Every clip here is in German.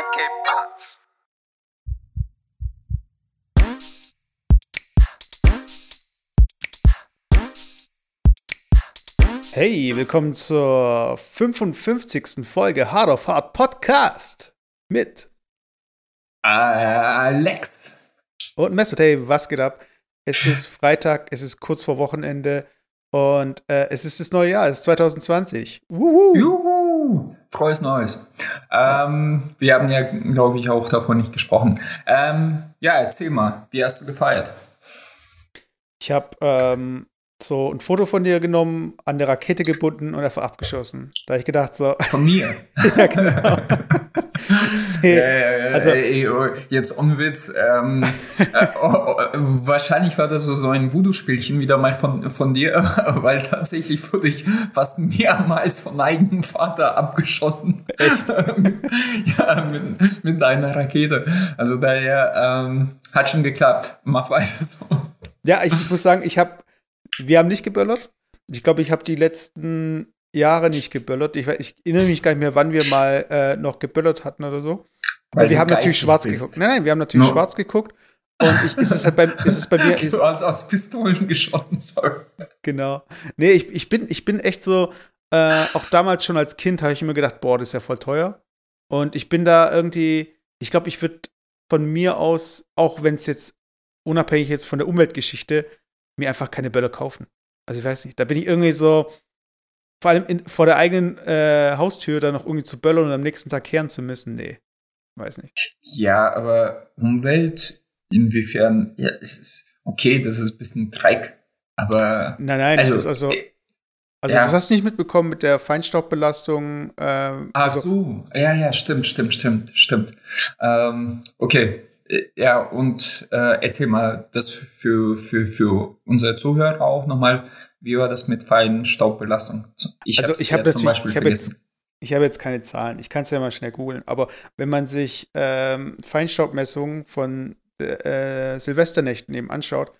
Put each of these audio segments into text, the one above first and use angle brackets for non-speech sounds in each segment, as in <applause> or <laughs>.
and K-Parts. Hey, willkommen zur 55. Folge Hard of Hard Podcast mit Alex. und Mesut. Hey, was geht ab? Es ist Freitag, es ist kurz vor Wochenende und äh, es ist das neue Jahr, es ist 2020. Wuhu. Juhu! Frohes Neues. Ähm, wir haben ja, glaube ich, auch davon nicht gesprochen. Ähm, ja, erzähl mal, wie hast du gefeiert? Ich habe ähm, so ein Foto von dir genommen, an der Rakete gebunden und einfach abgeschossen. Da hab ich gedacht, so, Von mir. <laughs> ja, genau. <laughs> <laughs> Äh, also- äh, äh, jetzt Unwitz. Ähm, <laughs> äh, oh, oh, wahrscheinlich war das so, so ein Voodoo-Spielchen wieder mal von, von dir, <laughs> weil tatsächlich wurde ich fast mehrmals von eigenem Vater abgeschossen. Echt? ja, mit, mit einer Rakete. Also daher ähm, hat schon geklappt. Mach weiter so. Ja, ich muss sagen, ich habe, wir haben nicht geböllert. Ich glaube, ich habe die letzten Jahre nicht geböllert. Ich, ich erinnere mich gar nicht mehr, wann wir mal äh, noch geböllert hatten oder so. Weil wir haben natürlich schwarz bist. geguckt. Nein, nein, wir haben natürlich No. schwarz geguckt. Und ich, ist es halt bei, ist es bei mir, ist, <laughs> Du hast aus Pistolen geschossen, sorry. genau. Nee, ich, ich, bin, ich bin echt so, äh, auch damals schon als Kind habe ich immer gedacht, boah, das ist ja voll teuer. Und ich bin da irgendwie, ich glaube, ich würde von mir aus, auch wenn es jetzt unabhängig jetzt von der Umweltgeschichte, mir einfach keine Böller kaufen. Also ich weiß nicht, da bin ich irgendwie so, vor allem in, vor der eigenen äh, Haustür dann noch irgendwie zu böllern und am nächsten Tag kehren zu müssen, nee. Weiß nicht. Ja, aber Umwelt, inwiefern, ja, es ist okay, das ist ein bisschen Dreck, aber Nein, nein, Also, das ist also, äh, also ja. das hast du nicht mitbekommen mit der Feinstaubbelastung. Ähm, Ach also, so, ja, ja, stimmt, stimmt, stimmt, stimmt. Ähm, okay, Äh, ja, und äh, erzähl mal das für, für, für unsere Zuhörer auch nochmal, wie war das mit feinen Staubbelastung? Ich Also ich hab ja zum Beispiel ich hab jetzt- vergessen. Ich habe jetzt keine Zahlen. Ich kann es ja mal schnell googeln. Aber wenn man sich ähm, Feinstaubmessungen von äh, Silvesternächten eben anschaut,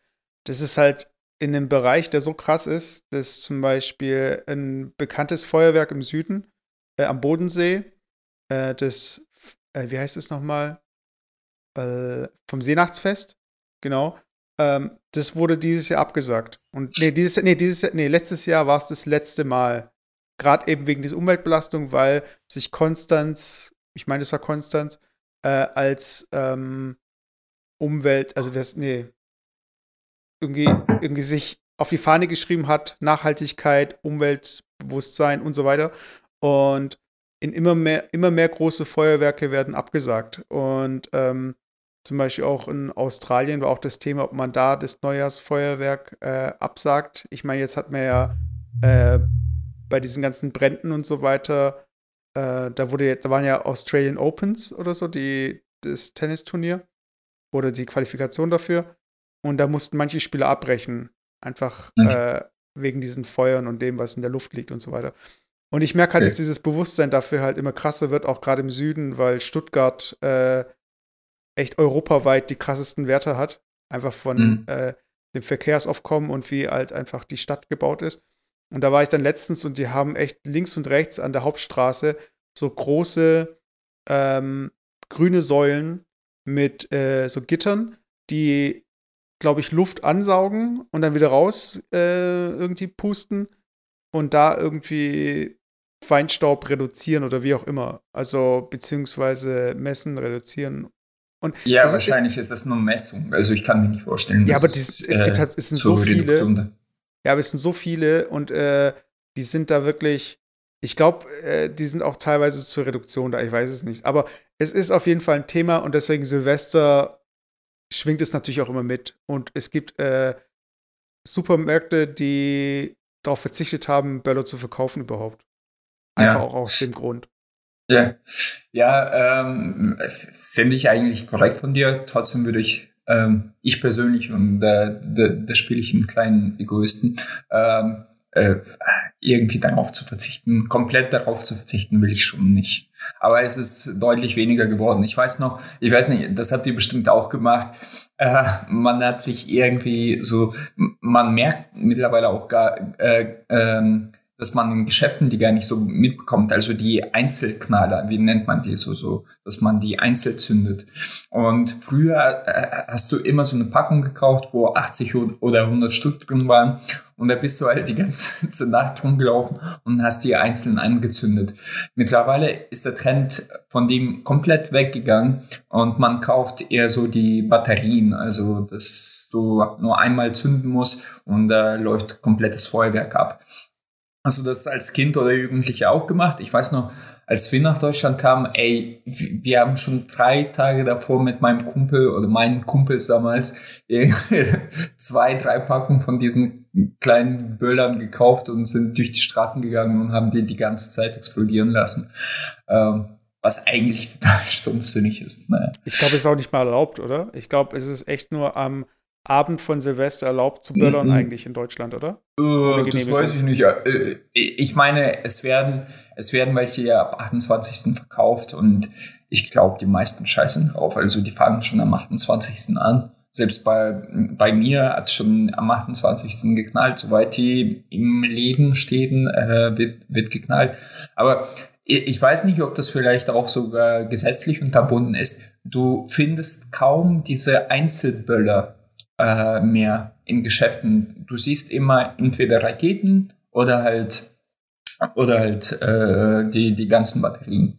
das ist halt in einem Bereich, der so krass ist, dass zum Beispiel ein bekanntes Feuerwerk im Süden äh, am Bodensee, äh, das, äh, wie heißt es nochmal? Äh, vom Seenachtsfest, genau. Ähm, das wurde dieses Jahr abgesagt. Und nee, dieses, nee, dieses nee, letztes Jahr war es das letzte Mal gerade eben wegen dieser Umweltbelastung, weil sich Konstanz, ich meine, das war Konstanz, äh, als ähm, Umwelt, also das, nee, irgendwie, irgendwie sich auf die Fahne geschrieben hat, Nachhaltigkeit, Umweltbewusstsein und so weiter. Und in immer mehr, immer mehr große Feuerwerke werden abgesagt. Und ähm, zum Beispiel auch in Australien war auch das Thema, ob man da das Neujahrsfeuerwerk äh, absagt. Ich meine, jetzt hat man ja äh, bei diesen ganzen Bränden und so weiter, äh, da wurde da waren ja Australian Opens oder so, die, das Tennisturnier oder die Qualifikation dafür. Und da mussten manche Spieler abbrechen. Einfach Mhm. äh, wegen diesen Feuern und dem, was in der Luft liegt und so weiter. Und ich merke halt, Okay. dass dieses Bewusstsein dafür halt immer krasser wird, auch gerade im Süden, weil Stuttgart äh, echt europaweit die krassesten Werte hat. Einfach von Mhm. äh, dem Verkehrsaufkommen und wie halt einfach die Stadt gebaut ist. Und da war ich dann letztens und die haben echt links und rechts an der Hauptstraße so große ähm, grüne Säulen mit äh, so Gittern, die, glaube ich, Luft ansaugen und dann wieder raus äh, irgendwie pusten und da irgendwie Feinstaub reduzieren oder wie auch immer. Also beziehungsweise messen, reduzieren. Und Ja, das ist- wahrscheinlich ist das nur Messung. Also ich kann mir nicht vorstellen. Ja, aber dass dies- es gibt halt- es sind so viele. Reduktion Ja, aber es sind so viele und äh, die sind da wirklich, ich glaube, äh, die sind auch teilweise zur Reduktion da, ich weiß es nicht. Aber es ist auf jeden Fall ein Thema und deswegen Silvester schwingt es natürlich auch immer mit. Und es gibt äh, Supermärkte, die darauf verzichtet haben, Böller zu verkaufen überhaupt. Einfach Ja. auch aus dem Grund. Ja, ja ähm, finde ich eigentlich korrekt von dir. Trotzdem würde ich, ähm, ich persönlich, und da, da, da spiele ich einen kleinen Egoisten, ähm, äh, irgendwie darauf zu verzichten, komplett darauf zu verzichten, will ich schon nicht. Aber es ist deutlich weniger geworden. Ich weiß noch, ich weiß nicht, das habt ihr bestimmt auch gemacht. Äh, man hat sich irgendwie so, man merkt mittlerweile auch gar, äh, ähm, dass man in Geschäften die gar nicht so mitbekommt, also die Einzelknaller, wie nennt man die so, so, dass man die einzeln zündet. Und früher äh, hast du immer so eine Packung gekauft, wo 80 oder 100 Stück drin waren und da bist du halt die <laughs> ganze Nacht rumgelaufen und hast die einzeln angezündet. Mittlerweile ist der Trend von dem komplett weggegangen und man kauft eher so die Batterien, also dass du nur einmal zünden musst und da äh, läuft komplettes Feuerwerk ab. Hast du das als Kind oder Jugendliche auch gemacht? Ich weiß noch, als wir nach Deutschland kamen, ey, wir haben schon drei Tage davor mit meinem Kumpel oder meinen Kumpels damals <laughs> zwei, drei Packungen von diesen kleinen Böllern gekauft und sind durch die Straßen gegangen und haben die die ganze Zeit explodieren lassen. Ähm, was eigentlich <laughs> total stumpfsinnig ist. Naja. Ich glaube, es ist auch nicht mal erlaubt, oder? Ich glaube, es ist echt nur am Abend von Silvester erlaubt zu böllern mhm. eigentlich in Deutschland, oder? Äh, das weiß ich nicht. Äh, ich meine, es werden, es werden welche ja ab 28. verkauft und ich glaube, die meisten scheißen drauf. Also die fangen schon am 28. an. Selbst bei, bei mir hat es schon am 28. geknallt. Soweit die im Leben stehen, äh, wird, wird geknallt. Aber ich weiß nicht, ob das vielleicht auch sogar gesetzlich unterbunden ist. Du findest kaum diese Einzelböller äh, mehr in Geschäften. Du siehst immer entweder Raketen oder halt oder halt äh, die, die ganzen Batterien.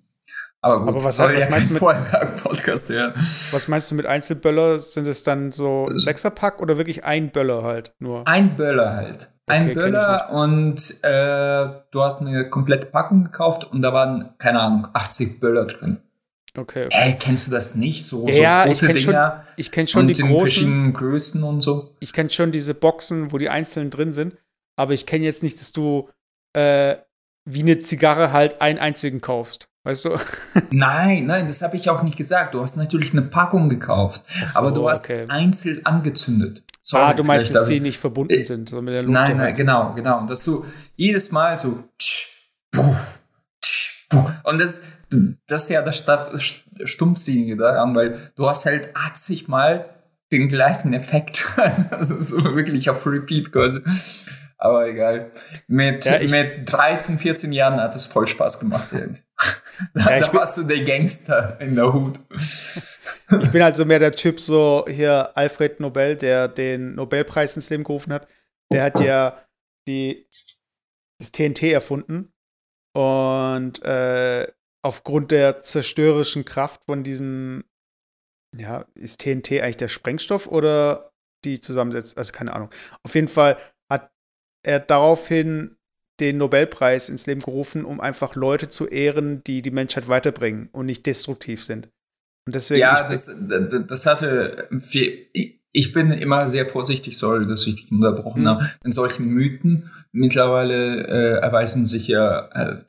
Aber, gut, Aber was, was <laughs> meinst du mit Podcast, ja. Was meinst du mit Einzelböller? Sind es dann so Sechserpack oder wirklich ein Böller halt nur? Ein Böller halt. Ein okay, Böller und äh, du hast eine komplette Packung gekauft und da waren, keine Ahnung, 80 Böller drin. Okay. Äh, kennst du das nicht? So, ja, so ich kenne schon, ich kenn schon die großen Größen und so. Ich kenne schon diese Boxen, wo die einzelnen drin sind, aber ich kenne jetzt nicht, dass du äh, wie eine Zigarre halt einen einzigen kaufst. Weißt du? <laughs> Nein, nein, das habe ich auch nicht gesagt. Du hast natürlich eine Packung gekauft, so, aber du hast okay. einzeln angezündet. Sorry, ah, du meinst, dass die nicht verbunden äh, sind, sondern mit der Luft. Nein, nein, genau, genau. Und dass du jedes Mal so und das, das ist ja das Stumpfsinnige daran, weil du hast halt 80 Mal den gleichen Effekt. <laughs> also so wirklich auf Repeat quasi. Aber egal. Mit, ja, mit 13, 14 Jahren hat es voll Spaß gemacht. <laughs> da, ja, da warst du der Gangster in der Hut. ich bin halt so mehr der Typ, so hier Alfred Nobel, der den Nobelpreis ins Leben gerufen hat. Der hat ja die, das TNT erfunden. Und äh, aufgrund der zerstörerischen Kraft von diesem, ja, ist TNT eigentlich der Sprengstoff oder die Zusammensetzung? Also keine Ahnung. Auf jeden Fall hat er daraufhin den Nobelpreis ins Leben gerufen, um einfach Leute zu ehren, die die Menschheit weiterbringen und nicht destruktiv sind. Und deswegen. Ja, das, das hatte. Ich bin immer sehr vorsichtig, sorry, dass ich dich unterbrochen mhm. habe, in solchen Mythen. Mittlerweile äh, erweisen sich ja äh,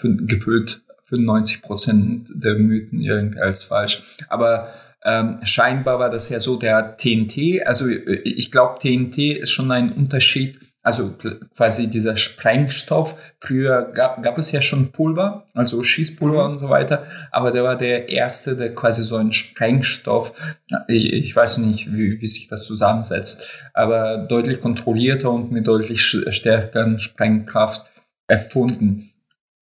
gefüllt 95 Prozent der Mythen irgendwie als falsch. Aber ähm, scheinbar war das ja so der TNT. Also ich glaube, TNT ist schon ein Unterschied. Also quasi dieser Sprengstoff. Früher gab, gab es ja schon Pulver, also Schießpulver mhm. und so weiter. Aber der war der erste, der quasi so einen Sprengstoff, ich, ich weiß nicht, wie, wie sich das zusammensetzt, aber deutlich kontrollierter und mit deutlich stärkeren Sprengkraft erfunden.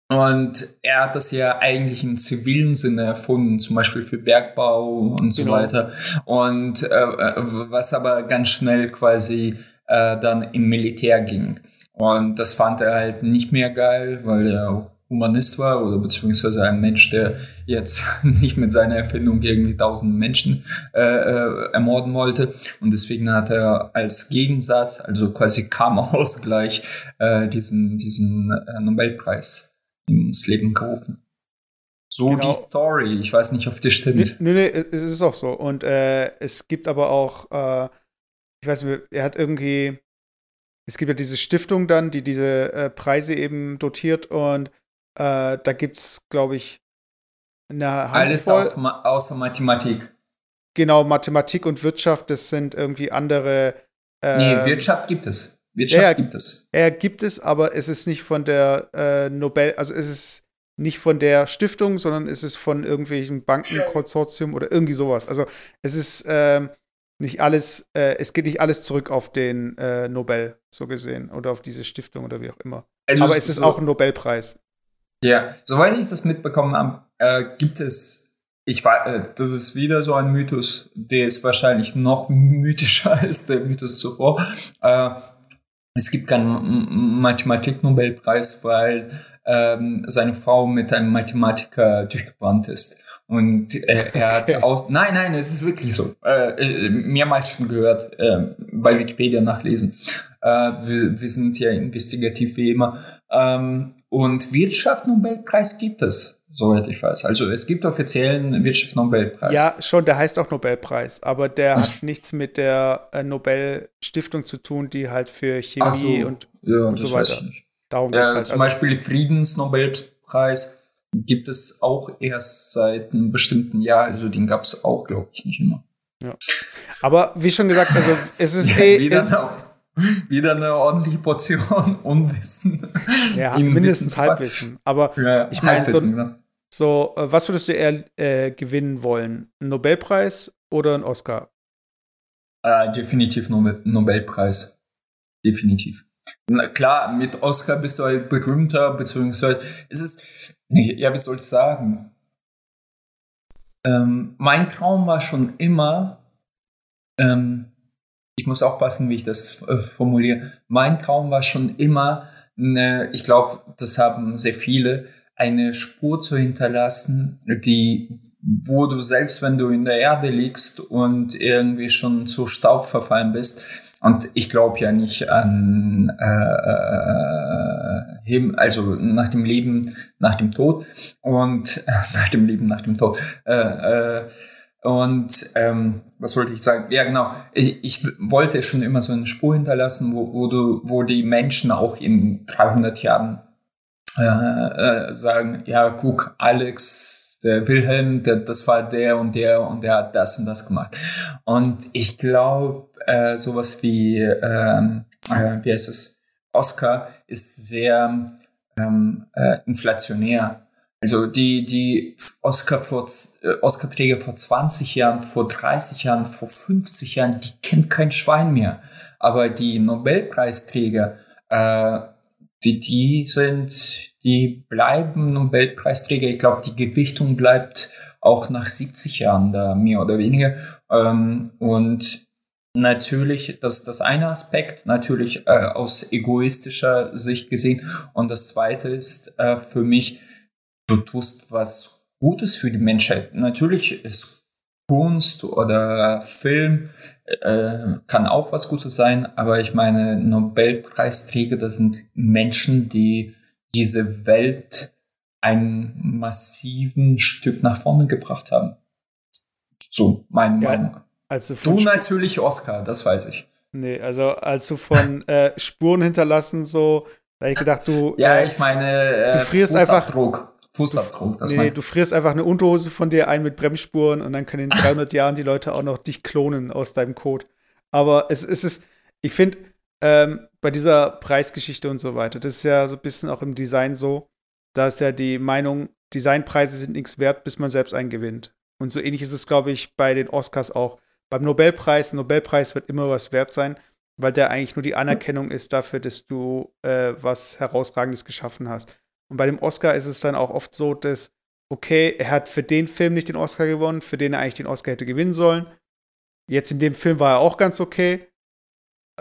Und er hat das ja eigentlich im zivilen Sinne erfunden, zum Beispiel für Bergbau und genau. so weiter. Und äh, was aber ganz schnell quasi äh, dann im Militär ging. Und das fand er halt nicht mehr geil, weil er auch Humanist war oder beziehungsweise ein Mensch, der jetzt <laughs> nicht mit seiner Erfindung irgendwie tausend Menschen äh, äh, ermorden wollte. Und deswegen hat er als Gegensatz, also quasi Karma-Ausgleich, äh, diesen, diesen äh, Nobelpreis ins Leben gerufen. So genau. die Story. Ich weiß nicht, ob die stimmt. Nee, nee, es ist auch so. Und äh, es gibt aber auch, äh, ich weiß nicht, er hat irgendwie, es gibt ja diese Stiftung dann, die diese äh, Preise eben dotiert und äh, da gibt es, glaube ich, eine Handvoll. Alles aus, außer Mathematik. Genau, Mathematik und Wirtschaft, das sind irgendwie andere. Nee, Wirtschaft gibt es. Wirtschaft ja, gibt es. Er gibt es, aber es ist nicht von der äh, Nobel, also es ist nicht von der Stiftung, sondern es ist von irgendwelchen Bankenkonsortium oder irgendwie sowas. Also es ist, ähm, nicht alles, äh, es geht nicht alles zurück auf den äh, Nobel, so gesehen, oder auf diese Stiftung oder wie auch immer. Also Aber es ist so, auch ein Nobelpreis. Ja, soweit ich das mitbekommen habe, äh, gibt es, ich weiß, äh, das ist wieder so ein Mythos, der ist wahrscheinlich noch <laughs> mythischer als der Mythos zuvor. Äh, es gibt keinen Mathematik-Nobelpreis, weil ähm, seine Frau mit einem Mathematiker durchgebrannt ist. Und äh, er hat okay. auch, nein, nein, es ist wirklich so, äh, äh, mehrmals schon gehört, äh, bei Wikipedia nachlesen. Äh, wir, wir sind ja investigativ wie immer. Ähm, und Wirtschaft Nobelpreis gibt es, soweit ich weiß. Also es gibt offiziellen Wirtschaft Nobelpreis. Ja, schon, der heißt auch Nobelpreis, aber der hat <laughs> nichts mit der äh, Nobelstiftung zu tun, die halt für Chemie so. und, ja, und so weiter. Darum ja, halt. Zum also, Beispiel Friedensnobelpreis gibt es auch erst seit einem bestimmten Jahr. Also den gab es auch, glaube ich, nicht immer. Ja. Aber wie schon gesagt, also es <laughs> ist eh. wieder, eine, wieder eine ordentliche Portion <laughs> Unwissen. Ja, mindestens Halbwissen. Aber ja, ich meine, so, ne? So, äh, was würdest du eher äh, gewinnen wollen? Ein Nobelpreis oder ein Oscar? Äh, definitiv Nobel Nobelpreis. Definitiv. Na klar, mit Oscar bist du halt berühmter, beziehungsweise es ja, wie soll ich sagen? Ähm, mein Traum war schon immer, ähm, ich muss aufpassen, wie ich das äh, formuliere. Mein Traum war schon immer, eine, ich glaube, das haben sehr viele, eine Spur zu hinterlassen, die, wo du selbst, wenn du in der Erde liegst und irgendwie schon zu Staub verfallen bist, und ich glaube ja nicht an äh, äh, also nach dem Leben, nach dem Tod und äh, <laughs> nach dem Leben, nach dem Tod. Äh, äh, und ähm, was wollte ich sagen? Ja, genau. Ich, ich wollte schon immer so eine Spur hinterlassen, wo, wo, du, wo die Menschen auch in 300 Jahren äh, äh, sagen, ja, guck, Alex, der Wilhelm, der, das war der und der und der hat das und das gemacht. Und ich glaube, äh, sowas wie, ähm, äh, wie heißt es, Oscar ist sehr ähm, äh, inflationär. Also die, die Oscar vor, Oscar-Träger vor 20 Jahren, vor 30 Jahren, vor 50 Jahren, die kennt kein Schwein mehr. Aber die Nobelpreisträger, die, die sind, die bleiben Nobelpreisträger. Ich glaube, die Gewichtung bleibt auch nach 70 Jahren da, mehr oder weniger. Ähm, und natürlich, das das eine Aspekt, natürlich äh, aus egoistischer Sicht gesehen. Und das zweite ist äh, für mich, du tust was Gutes für die Menschheit. Natürlich ist Kunst oder Film äh, kann auch was Gutes sein, aber ich meine, Nobelpreisträger, das sind Menschen, die diese Welt ein massiven Stück nach vorne gebracht haben. So, meine ja, Meinung. Also du natürlich Oscar, das weiß ich. Nee, also als du von <laughs> äh, Spuren hinterlassen, so, da ich gedacht, du. ja, äh, ich meine, äh, du frierst einfach. Fußabdruck, das Nee, du frierst einfach eine Unterhose von dir ein mit Bremsspuren und dann können in 300 Jahren die Leute auch noch dich klonen aus deinem Code. Aber es, es ist, ich finde, ähm, bei dieser Preisgeschichte und so weiter, das ist ja so ein bisschen auch im Design so, da ist ja die Meinung, Designpreise sind nichts wert, bis man selbst einen gewinnt. Und so ähnlich ist es, glaube ich, bei den Oscars auch beim Nobelpreis, Nobelpreis wird immer was wert sein, weil der eigentlich nur die Anerkennung ist dafür, dass du äh, was Herausragendes geschaffen hast. Und bei dem Oscar ist es dann auch oft so, dass, okay, er hat für den Film nicht den Oscar gewonnen, für den er eigentlich den Oscar hätte gewinnen sollen. Jetzt in dem Film war er auch ganz okay.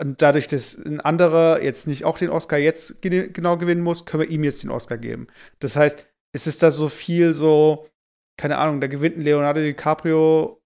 Und dadurch, dass ein anderer jetzt nicht auch den Oscar jetzt genau gewinnen muss, können wir ihm jetzt den Oscar geben. Das heißt, es ist da so viel so, keine Ahnung, da gewinnt Leonardo DiCaprio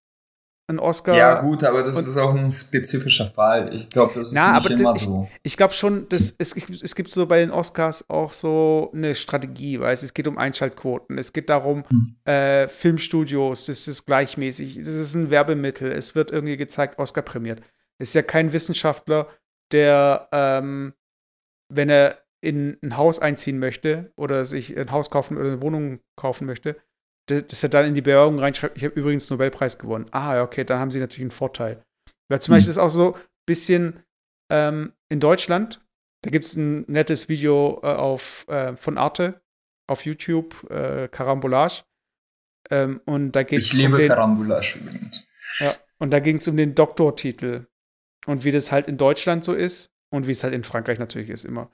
einen Oscar. Ja, gut, aber das ist auch ein spezifischer Fall. Ich glaube, das ist na, nicht immer ich, so. Ich glaube schon, dass es, es gibt so bei den Oscars auch so eine Strategie, weißt es geht um Einschaltquoten, es geht darum, hm. äh, Filmstudios, das ist gleichmäßig, das ist ein Werbemittel, es wird irgendwie gezeigt, Oscar prämiert. Es ist ja kein Wissenschaftler, der, ähm, wenn er in ein Haus einziehen möchte oder sich ein Haus kaufen oder eine Wohnung kaufen möchte, dass er dann in die Bewerbung reinschreibt, ich habe übrigens Nobelpreis gewonnen. Ah, okay, dann haben sie natürlich einen Vorteil. Weil zum mhm. Beispiel ist auch so ein bisschen ähm, in Deutschland, da gibt es ein nettes Video äh, auf, äh, von Arte auf YouTube, äh, Karambolage. Ähm, und da geht Ich liebe um den, Karambolage übrigens. Ja, Und da ging es um den Doktortitel. Und wie das halt in Deutschland so ist und wie es halt in Frankreich natürlich ist, immer.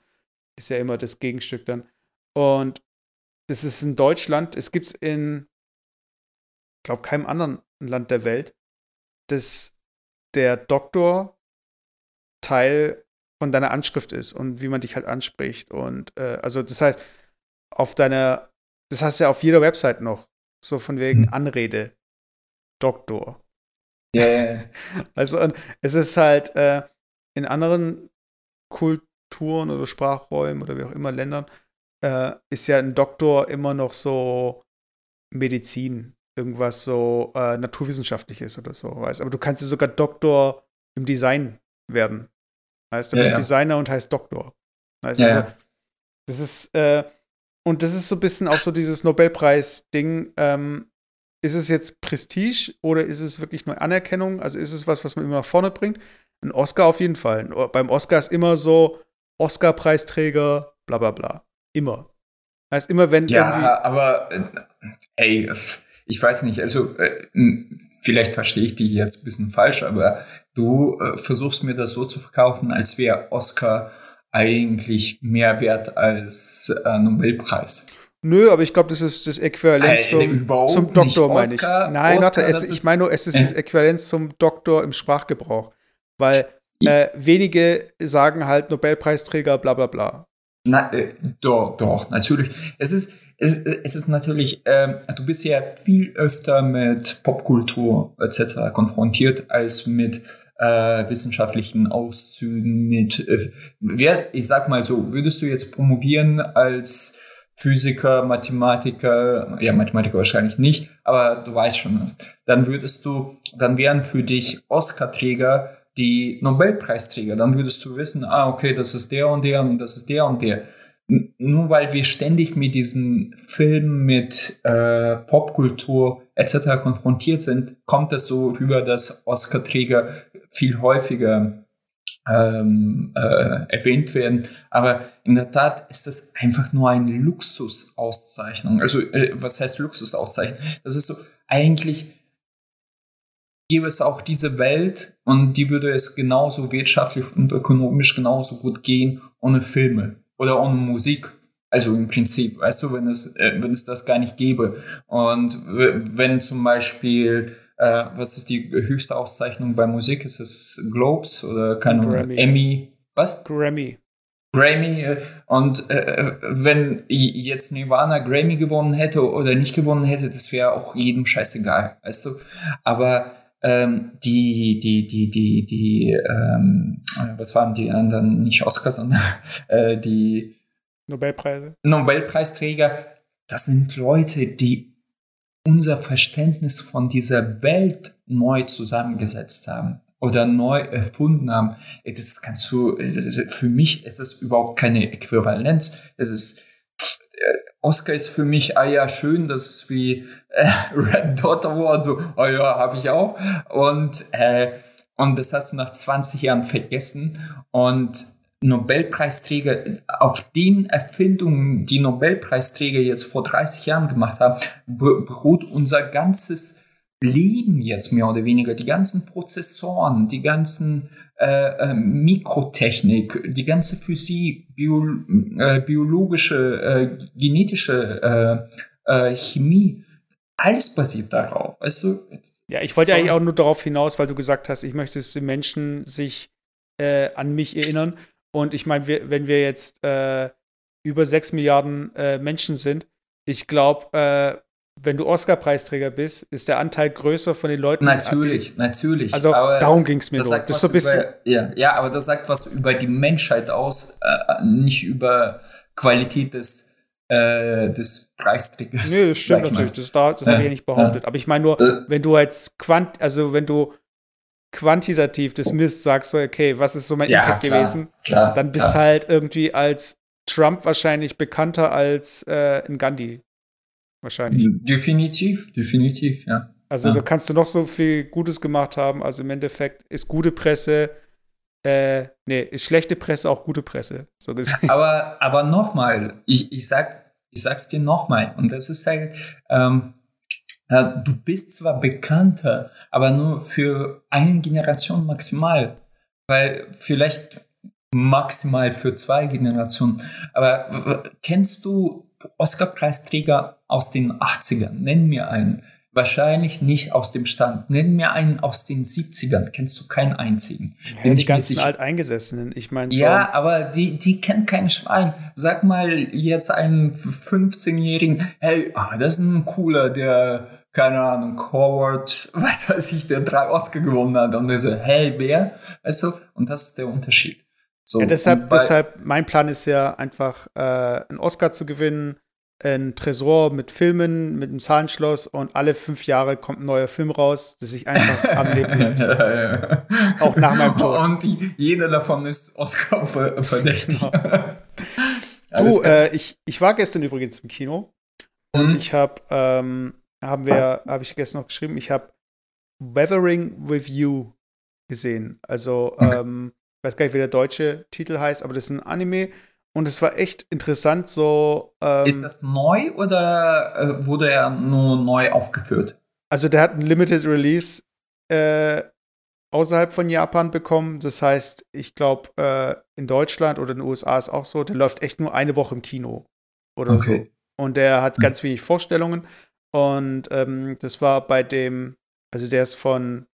Ist ja immer das Gegenstück dann. Und das ist in Deutschland, es gibt es in, ich glaube, keinem anderen Land der Welt, dass der Doktor Teil von deiner Anschrift ist und wie man dich halt anspricht. Und äh, also das heißt, auf deiner, das hast du ja auf jeder Website noch, so von wegen hm. Anrede, Doktor. Ja, yeah. <laughs> Also und es ist halt äh, in anderen Kulturen oder Sprachräumen oder wie auch immer Ländern äh, ist ja ein Doktor immer noch so Medizin, irgendwas so äh, naturwissenschaftliches oder so, weißt. Aber du kannst ja sogar Doktor im Design werden. Heißt, du ja, bist ja. Designer und heißt Doktor. Heißt, ja, also, das ist, äh, und das ist so ein bisschen auch so dieses Nobelpreis-Ding. Ähm, ist es jetzt Prestige oder ist es wirklich nur Anerkennung? Also ist es was, was man immer nach vorne bringt? Ein Oscar auf jeden Fall. Beim Oscar ist immer so Oscar-Preisträger, bla bla bla. Immer. Heißt immer, wenn ja, irgendwie. Ja, aber ey, ich weiß nicht, also äh, vielleicht verstehe ich dich jetzt ein bisschen falsch, aber du äh, versuchst mir das so zu verkaufen, als wäre Oscar eigentlich mehr wert als äh, Nobelpreis. Nö, aber ich glaube, das ist das Äquivalent zum, zum Doktor, meine ich. Nein, Oscar, warte, es, ich meine nur, es ist äh. das Äquivalent zum Doktor im Sprachgebrauch. Weil äh, wenige sagen halt Nobelpreisträger, bla bla bla. Na, äh, doch, doch, natürlich. Es ist, es, es ist natürlich, äh, du bist ja viel öfter mit Popkultur etc. konfrontiert als mit äh, wissenschaftlichen Auszügen, mit, äh, wer, ich sag mal so, würdest du jetzt promovieren als Physiker, Mathematiker, ja, Mathematiker wahrscheinlich nicht, aber du weißt schon, dann würdest du, dann wären für dich Oscar-Träger die Nobelpreisträger, dann würdest du wissen, ah, okay, das ist der und der und das ist der und der. nur weil wir ständig mit diesen Filmen, mit äh, Popkultur etc. konfrontiert sind, kommt es so rüber, dass Oscar-Träger viel häufiger ähm, äh, erwähnt werden. Aber in der Tat ist das einfach nur eine Luxusauszeichnung. Also, äh, was heißt Luxusauszeichnung? Das ist so, eigentlich gäbe es auch diese Welt und die würde es genauso wirtschaftlich und ökonomisch genauso gut gehen ohne Filme oder ohne Musik. Also im Prinzip, weißt du, wenn es, äh, wenn es das gar nicht gäbe. Und wenn zum Beispiel äh, was ist die höchste Auszeichnung bei Musik? Ist es Globes oder keine Ahnung, Emmy? Was? Grammy. Grammy. Äh, und äh, wenn jetzt Nirvana Grammy gewonnen hätte oder nicht gewonnen hätte, das wäre auch jedem scheißegal, weißt du? Aber ähm, die, die, die, die, die, ähm, was waren die anderen? Nicht Oscar, sondern <laughs> äh, die Nobelpreise. Nobelpreisträger. Das sind Leute, die unser Verständnis von dieser Welt neu zusammengesetzt haben oder neu erfunden haben. Das kannst du, das für mich ist das überhaupt keine Äquivalenz. Es ist, äh, Oscar ist für mich, ah ja, schön, das ist wie äh, <laughs> Red Dot Award, so, ah ja, habe ich auch. Und, äh, und das hast du nach 20 Jahren vergessen. Und Nobelpreisträger, auf den Erfindungen, die Nobelpreisträger jetzt vor 30 Jahren gemacht haben, beruht unser ganzes Leben jetzt mehr oder weniger. Die ganzen Prozessoren, die ganzen äh, äh, Mikrotechnik, die ganze Physik, Bio, äh, biologische, äh, genetische äh, äh, Chemie, alles basiert darauf. Weißt du? Ja, ich wollte eigentlich auch nur darauf hinaus, weil du gesagt hast, ich möchte, dass die Menschen sich an mich erinnern. Und ich meine, wenn wir jetzt über sechs Milliarden Menschen sind, ich glaube, äh, wenn du Oscar-Preisträger bist, ist der Anteil größer von den Leuten. Natürlich, natürlich. Also darum ging es mir das so. Das so ein bisschen über, ja, ja, aber das sagt was über die Menschheit aus, äh, nicht über Qualität des, äh, des Preisträgers. Nee, das stimmt natürlich. Das, das ja, habe ich ja nicht behauptet. Ja. Aber ich meine nur, äh. wenn du als Quant, also wenn du quantitativ das misst, sagst du, okay, was ist so mein ja, Impact klar, gewesen, klar, dann bist klar. halt irgendwie als Trump wahrscheinlich bekannter als äh, ein Gandhi. Wahrscheinlich. Definitiv, definitiv, ja. Also ja. da kannst du noch so viel Gutes gemacht haben. Also im Endeffekt ist gute Presse, äh, nee, ist schlechte Presse auch gute Presse, so gesehen. <laughs> Aber, aber nochmal, ich, ich, sag, ich sag's dir nochmal, und das ist halt, ähm, Ja, du bist zwar bekannter, aber nur für eine Generation maximal. Weil vielleicht maximal für zwei Generationen. Aber kennst du Oscar-Preisträger aus den 80ern? Nenn mir einen. Wahrscheinlich nicht aus dem Stand. Nenn mir einen aus den 70ern. Kennst du keinen einzigen? Ja, die ganzen Alteingesessenen. Ich meine, so ja, aber die, die kennen kein Schwein. Sag mal jetzt einen 15-Jährigen, hey, ah, das ist ein cooler, der, keine Ahnung, Howard, <laughs> was weiß ich, der drei Oscar gewonnen hat. Und der so, hey, wer? Weißt du? Und das ist der Unterschied. So, ja, deshalb, deshalb, mein Plan ist ja einfach, äh, einen Oscar zu gewinnen, ein Tresor mit Filmen, mit einem Zahlenschloss und alle fünf Jahre kommt ein neuer Film raus, dass ich einfach am Leben bleibe. <laughs> ja, ja. Auch nach meinem Tod. Und die, jeder davon ist Oscar verdächtig. Genau. <laughs> <laughs> du, äh, ich, ich war gestern übrigens im Kino und mhm. ich habe, ähm, haben wir, habe ich gestern noch geschrieben, ich habe Weathering with You gesehen. Also, okay. ähm, ich weiß gar nicht, wie der deutsche Titel heißt, aber das ist ein Anime. Und es war echt interessant, so. Ähm, ist das neu oder äh, wurde er nur neu aufgeführt? Also, der hat ein Limited Release äh, außerhalb von Japan bekommen. Das heißt, ich glaube, äh, in Deutschland oder in den USA ist auch so, der läuft echt nur eine Woche im Kino oder okay. so. Und der hat hm. ganz wenig Vorstellungen. Und ähm, das war bei dem, also der ist von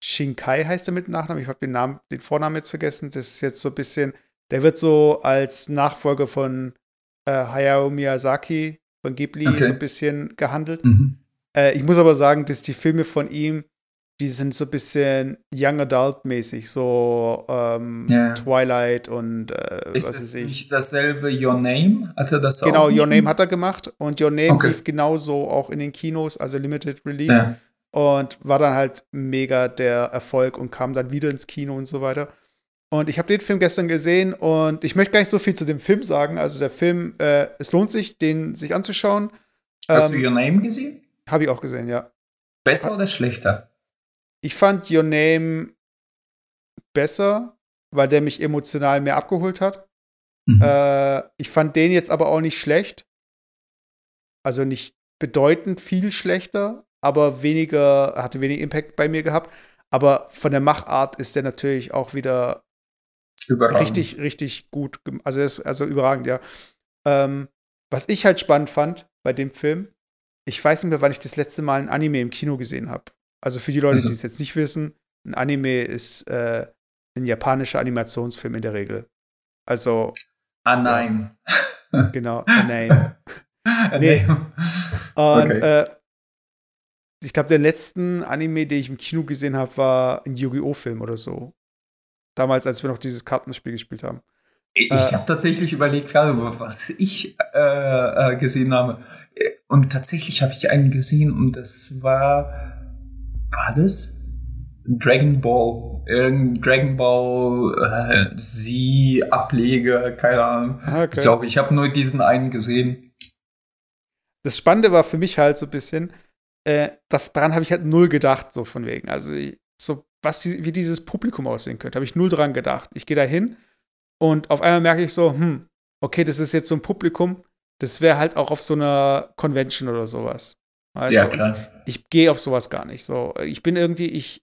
Shinkai heißt er mit Nachnamen. Ich habe den Namen, den Vornamen jetzt vergessen. Das ist jetzt so ein bisschen, der wird so als Nachfolger von äh, Hayao Miyazaki von Ghibli okay. so ein bisschen gehandelt. Mhm. Äh, ich muss aber sagen, dass die Filme von ihm, die sind so ein bisschen Young Adult mäßig, so ähm, yeah. Twilight und äh, ist was weiß ich. nicht dasselbe Your Name? Also das genau, Your Name hat er gemacht und Your Name okay. lief genauso auch in den Kinos, also Limited Release. Yeah und war dann halt mega der Erfolg und kam dann wieder ins Kino und so weiter. Und ich habe den Film gestern gesehen und ich möchte gar nicht so viel zu dem Film sagen. Also der Film, äh, es lohnt sich, den sich anzuschauen. Hast ähm, du Your Name gesehen? Habe ich auch gesehen, ja. Besser oder schlechter? Ich fand Your Name besser, weil der mich emotional mehr abgeholt hat. Mhm. Äh, ich fand den jetzt aber auch nicht schlecht. Also nicht bedeutend viel schlechter, aber weniger, hatte weniger Impact bei mir gehabt. Aber von der Machart ist der natürlich auch wieder überragend. richtig, richtig gut. Also, ist also überragend, ja. Ähm, was ich halt spannend fand bei dem Film, ich weiß nicht mehr, wann ich das letzte Mal ein Anime im Kino gesehen habe. Also für die Leute, also. die es jetzt nicht wissen, ein Anime ist äh, ein japanischer Animationsfilm in der Regel. Also. Ah nein. Ja, genau, ah nein. <laughs> nee. Und okay. äh, ich glaube, der letzten Anime, den ich im Kino gesehen habe, war ein Yu-Gi-Oh! Film oder so. Damals, als wir noch dieses Kartenspiel gespielt haben. Ich äh, habe tatsächlich überlegt, gerade was ich äh, äh, gesehen habe. Und tatsächlich habe ich einen gesehen und das war. War das? Dragon Ball. Irgendein Dragon Ball äh, Sie Ableger, keine Ahnung. Ah, okay. Ich glaube, ich habe nur diesen einen gesehen. Das Spannende war für mich halt so ein bisschen, äh, daran habe ich halt null gedacht, so von wegen. Also, so, was die, wie dieses Publikum aussehen könnte, habe ich null dran gedacht. Ich gehe da hin und auf einmal merke ich so, hm, okay, das ist jetzt so ein Publikum, das wäre halt auch auf so einer Convention oder sowas. Weißt ja, klar. ich gehe auf sowas gar nicht. So, ich bin irgendwie, ich,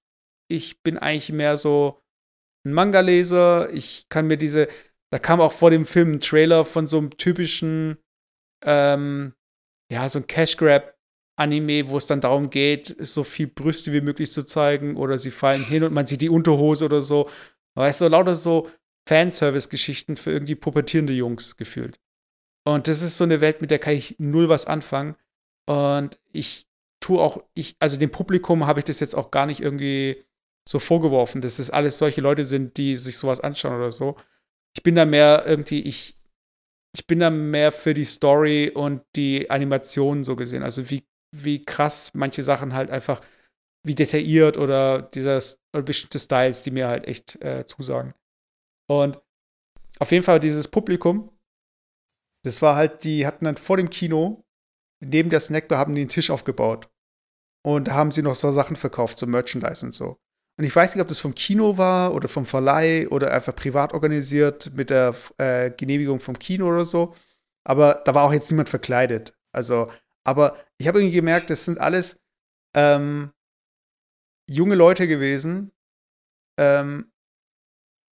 ich bin eigentlich mehr so ein Manga-Leser. Ich kann mir diese, da kam auch vor dem Film ein Trailer von so einem typischen, ähm, ja, so ein Cash Grab Anime, wo es dann darum geht, so viel Brüste wie möglich zu zeigen oder sie fallen hin und man sieht die Unterhose oder so. Weißt du, lauter so Fanservice-Geschichten für irgendwie pubertierende Jungs gefühlt. Und das ist so eine Welt, mit der kann ich null was anfangen. Und ich tue auch, ich, also dem Publikum habe ich das jetzt auch gar nicht irgendwie so vorgeworfen, dass das alles solche Leute sind, die sich sowas anschauen oder so. Ich bin da mehr irgendwie, ich, ich bin da mehr für die Story und die Animationen so gesehen. Also wie wie krass manche Sachen halt einfach, wie detailliert oder dieses oder bestimmte Styles, die mir halt echt äh, zusagen. Und auf jeden Fall dieses Publikum, das war halt, die hatten dann vor dem Kino, neben der Snackbar, haben die einen Tisch aufgebaut. Und haben sie noch so Sachen verkauft, so Merchandise und so. Und ich weiß nicht, ob das vom Kino war oder vom Verleih oder einfach privat organisiert mit der äh, Genehmigung vom Kino oder so. Aber da war auch jetzt niemand verkleidet. Also aber ich habe irgendwie gemerkt, das sind alles ähm, junge Leute gewesen, ähm,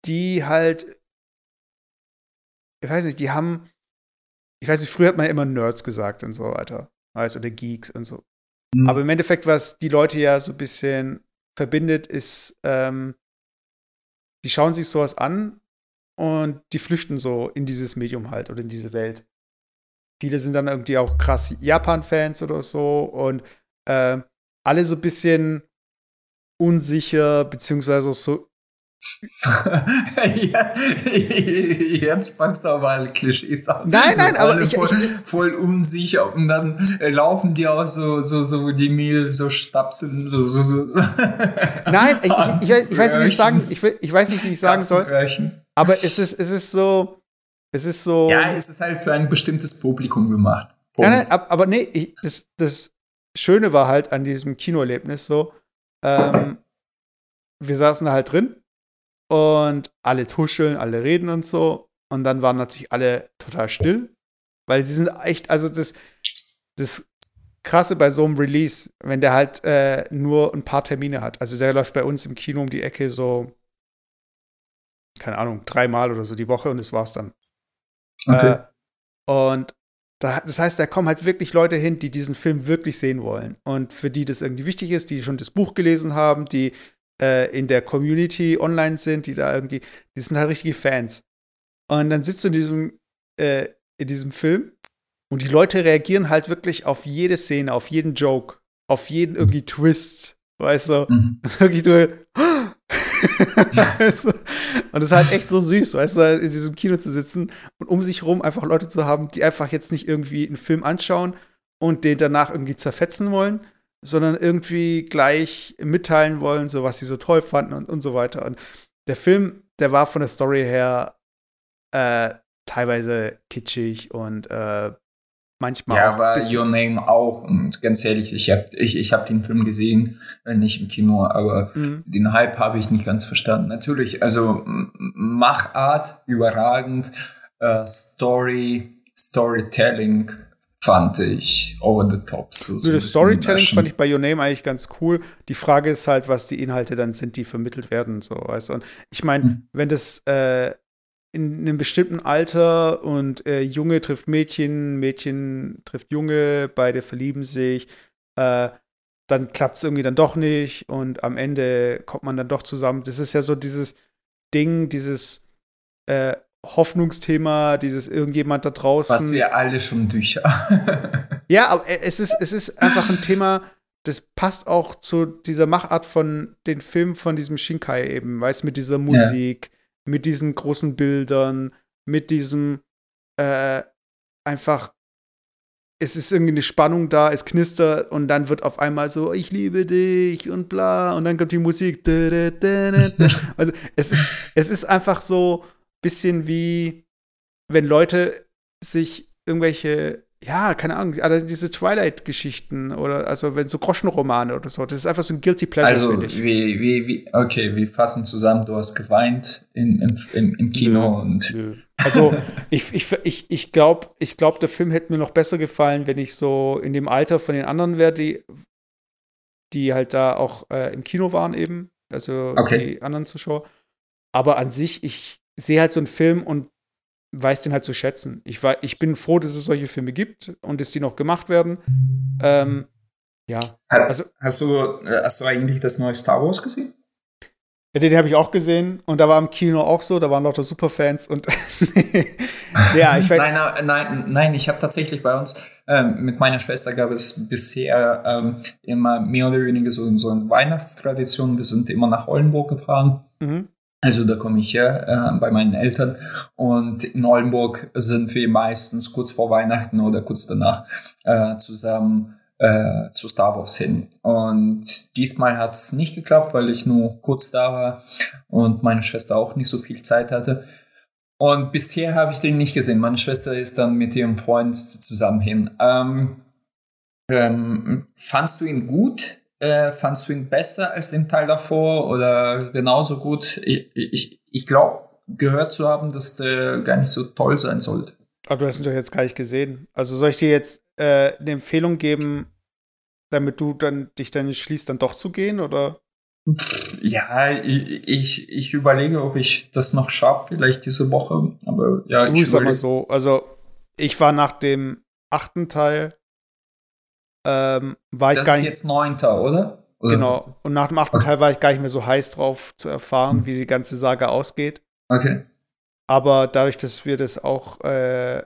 die halt, ich weiß nicht, die haben, ich weiß nicht, früher hat man immer Nerds gesagt und so weiter, weißt oder Geeks und so. Mhm. Aber im Endeffekt, was die Leute ja so ein bisschen verbindet, ist, ähm, die schauen sich sowas an und die flüchten so in dieses Medium halt oder in diese Welt. Viele sind dann irgendwie auch krass Japan-Fans oder so und äh, alle so ein bisschen unsicher, beziehungsweise so. <laughs> ja, jetzt fangst du aber alle Klischees an. Nein, nein, aber ich, voll, voll, unsicher und dann äh, laufen die auch so, so, so die Mehl so stapseln. So, so, so. Nein, ich, ich, ich, ich, weiß nicht, wie ich sagen, ich, ich weiß nicht, wie ich sagen soll. Aber es ist, es ist so, es ist so. Ja, es ist halt für ein bestimmtes Publikum gemacht. Punkt. Nein, nein, aber, aber nee, ich, das, das Schöne war halt an diesem Kinoerlebnis so, ähm, wir saßen da halt drin und alle tuscheln, alle reden und so. Und dann waren natürlich alle total still, weil sie sind echt, also das, das Krasse bei so einem Release, wenn der halt äh, nur ein paar Termine hat. Also der läuft bei uns im Kino um die Ecke so, keine Ahnung, dreimal oder so die Woche und das war's dann. Okay. Äh, und da, das heißt, da kommen halt wirklich Leute hin, die diesen Film wirklich sehen wollen. Und für die das irgendwie wichtig ist, die schon das Buch gelesen haben, die äh, in der Community online sind, die da irgendwie, die sind halt richtige Fans. Und dann sitzt du in diesem, äh, in diesem Film und die Leute reagieren halt wirklich auf jede Szene, auf jeden Joke, auf jeden irgendwie Twist. Weißt du? Mhm. <laughs> Wirklich du. <laughs> und es ist halt echt so süß, weißt du, in diesem Kino zu sitzen und um sich herum einfach Leute zu haben, die einfach jetzt nicht irgendwie einen Film anschauen und den danach irgendwie zerfetzen wollen, sondern irgendwie gleich mitteilen wollen, so was sie so toll fanden und, und so weiter. Und der Film, der war von der Story her äh, teilweise kitschig und äh, manchmal. Ja, war Your Name auch. Und ganz ehrlich, ich habe ich, ich hab den Film gesehen, nicht im Kino, aber mhm. den Hype habe ich nicht ganz verstanden. Natürlich, also Machart überragend, äh, Story, Storytelling fand ich over the top. So, so das Storytelling fand ich bei Your Name eigentlich ganz cool. Die Frage ist halt, was die Inhalte dann sind, die vermittelt werden. So, weißt du? Und ich meine, mhm. wenn das äh, in einem bestimmten Alter und äh, Junge trifft Mädchen, Mädchen trifft Junge, beide verlieben sich, äh, dann klappt es irgendwie dann doch nicht und am Ende kommt man dann doch zusammen. Das ist ja so dieses Ding, dieses äh, Hoffnungsthema, dieses irgendjemand da draußen. Was wir alle schon durch <laughs> Ja, aber es ist, es ist einfach ein Thema, das passt auch zu dieser Machart von den Filmen von diesem Shinkai eben, weißt mit dieser Musik. Ja mit diesen großen Bildern, mit diesem äh, einfach, es ist irgendwie eine Spannung da, es knistert und dann wird auf einmal so, ich liebe dich und bla und dann kommt die Musik. <laughs> Also es ist, es ist einfach so ein bisschen wie, wenn Leute sich irgendwelche ja, keine Ahnung, also diese Twilight-Geschichten oder also wenn so Groschenromane oder so, das ist einfach so ein Guilty Pleasure, also, finde ich. Wie, wie, wie, okay, wir fassen zusammen, du hast geweint in, in, im, im Kino nö, und. Nö. Also ich, ich, ich, ich glaube, ich glaub, der Film hätte mir noch besser gefallen, wenn ich so in dem Alter von den anderen wäre, die, die halt da auch äh, im Kino waren eben, also okay. die anderen Zuschauer. Aber an sich, ich sehe halt so einen Film und weiß den halt zu schätzen. Ich, war, ich bin froh, dass es solche Filme gibt und dass die noch gemacht werden. Ähm, ja. Also, hast, du, äh, hast du eigentlich das neue Star Wars gesehen? Ja, den habe ich auch gesehen und da war im Kino auch so, da waren lauter Superfans und <laughs> ja, ich weiß. Nein, nein, nein, ich habe tatsächlich bei uns ähm, mit meiner Schwester gab es bisher ähm, immer mehr oder weniger so, so eine Weihnachtstradition. Wir sind immer nach Oldenburg gefahren. Mhm. Also da komme ich her äh, bei meinen Eltern und in Oldenburg sind wir meistens kurz vor Weihnachten oder kurz danach äh, zusammen äh, zu Star Wars hin. Und diesmal hat es nicht geklappt, weil ich nur kurz da war und meine Schwester auch nicht so viel Zeit hatte. Und bisher habe ich den nicht gesehen. Meine Schwester ist dann mit ihrem Freund zusammen hin. Ähm, ähm, fandst du ihn gut? Äh, fandst du ihn besser als den Teil davor oder genauso gut? Ich, ich, ich glaube, gehört zu haben, dass der gar nicht so toll sein sollte. Aber du hast ihn doch jetzt gar nicht gesehen. Also soll ich dir jetzt äh, eine Empfehlung geben, damit du dann dich dann entschließt, dann doch zu gehen, oder? Ja, ich, ich überlege, ob ich das noch schaffe, vielleicht diese Woche. Aber ja, du, ich sag mal so. Also, ich war nach dem achten Teil, ähm, war ich das gar nicht. Ist jetzt neunter, oder? oder? Genau. Und nach dem achten okay. Teil war ich gar nicht mehr so heiß drauf zu erfahren, wie die ganze Saga ausgeht. Okay. Aber dadurch, dass wir das auch äh,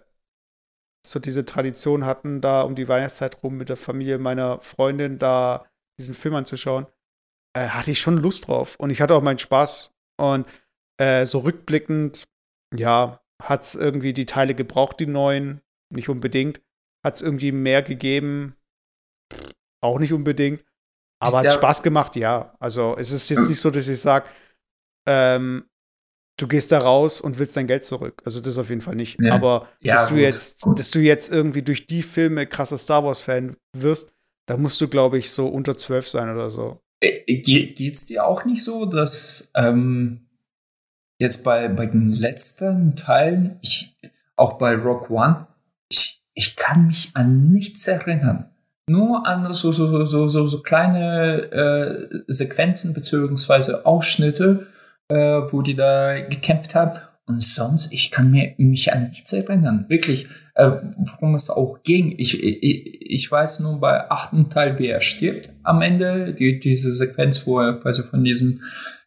so diese Tradition hatten, da um die Weihnachtszeit rum mit der Familie meiner Freundin da diesen Film anzuschauen, äh, hatte ich schon Lust drauf. Und ich hatte auch meinen Spaß. Und äh, so rückblickend, ja, hat es irgendwie die Teile gebraucht, die neuen. Nicht unbedingt. Hat es irgendwie mehr gegeben. Auch nicht unbedingt. Aber hat ja. Spaß gemacht, ja. Also es ist jetzt nicht so, dass ich sage, ähm, du gehst da raus und willst dein Geld zurück. Also das auf jeden Fall nicht. Ja. Aber ja, dass du jetzt, gut. dass du jetzt irgendwie durch die Filme krasser Star Wars-Fan wirst, da musst du, glaube ich, so unter zwölf sein oder so. Äh, Geht es dir auch nicht so, dass ähm, jetzt bei, bei den letzten Teilen, ich, auch bei Rock One, ich, ich kann mich an nichts erinnern. Nur an so, so, so, so, so kleine äh, Sequenzen beziehungsweise Ausschnitte, äh, wo die da gekämpft haben. Und sonst, ich kann mir, mich an nichts erinnern. Wirklich, äh, worum es auch ging. Ich, ich, ich weiß nur bei achten Teil, wie er stirbt am Ende. Die, diese Sequenz, wo er quasi von diesem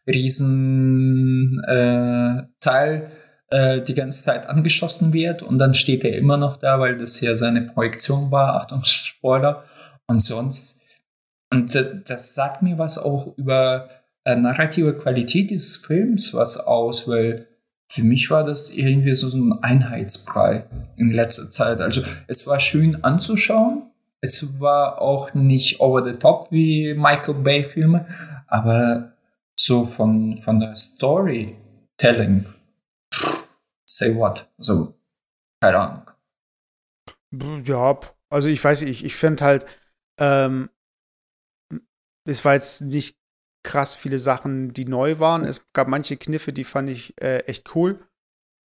riesen äh, Teil äh, die ganze Zeit angeschossen wird und dann steht er immer noch da, weil das ja seine Projektion war. Achtung, Spoiler. Und sonst, und das sagt mir was auch über äh, narrative Qualität dieses Films was aus, weil für mich war das irgendwie so, so ein Einheitsbrei in letzter Zeit. Also es war schön anzuschauen. Es war auch nicht over the top wie Michael Bay Filme, aber so von, von der Storytelling, say what? Also, keine Ahnung. Ja, also ich weiß nicht, ich, ich finde halt, ähm, es war jetzt nicht krass viele Sachen, die neu waren. Es gab manche Kniffe, die fand ich äh, echt cool.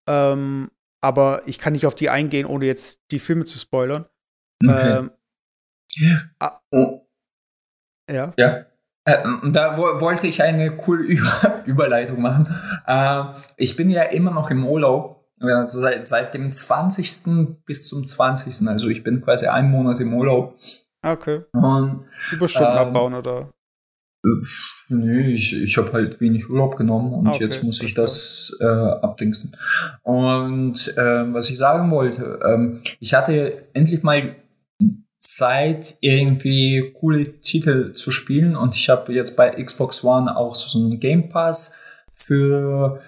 Ähm, aber ich kann nicht auf die eingehen, ohne jetzt die Filme zu spoilern. Okay. Ähm, ah, oh. Ja. Ja. Äh, da wo, wollte ich eine coole <laughs> Über Überleitung machen. Äh, ich bin ja immer noch im Urlaub. Also seit, seit dem 20. bis zum 20. Also ich bin quasi einen Monat im Urlaub. Okay. Und, Überstunden ähm, abbauen, oder? Nee, ich, ich habe halt wenig Urlaub genommen und okay, jetzt muss ich das äh, abdingsen. Und äh, was ich sagen wollte, ähm, ich hatte endlich mal Zeit, irgendwie coole Titel zu spielen und ich habe jetzt bei Xbox One auch so einen Game Pass für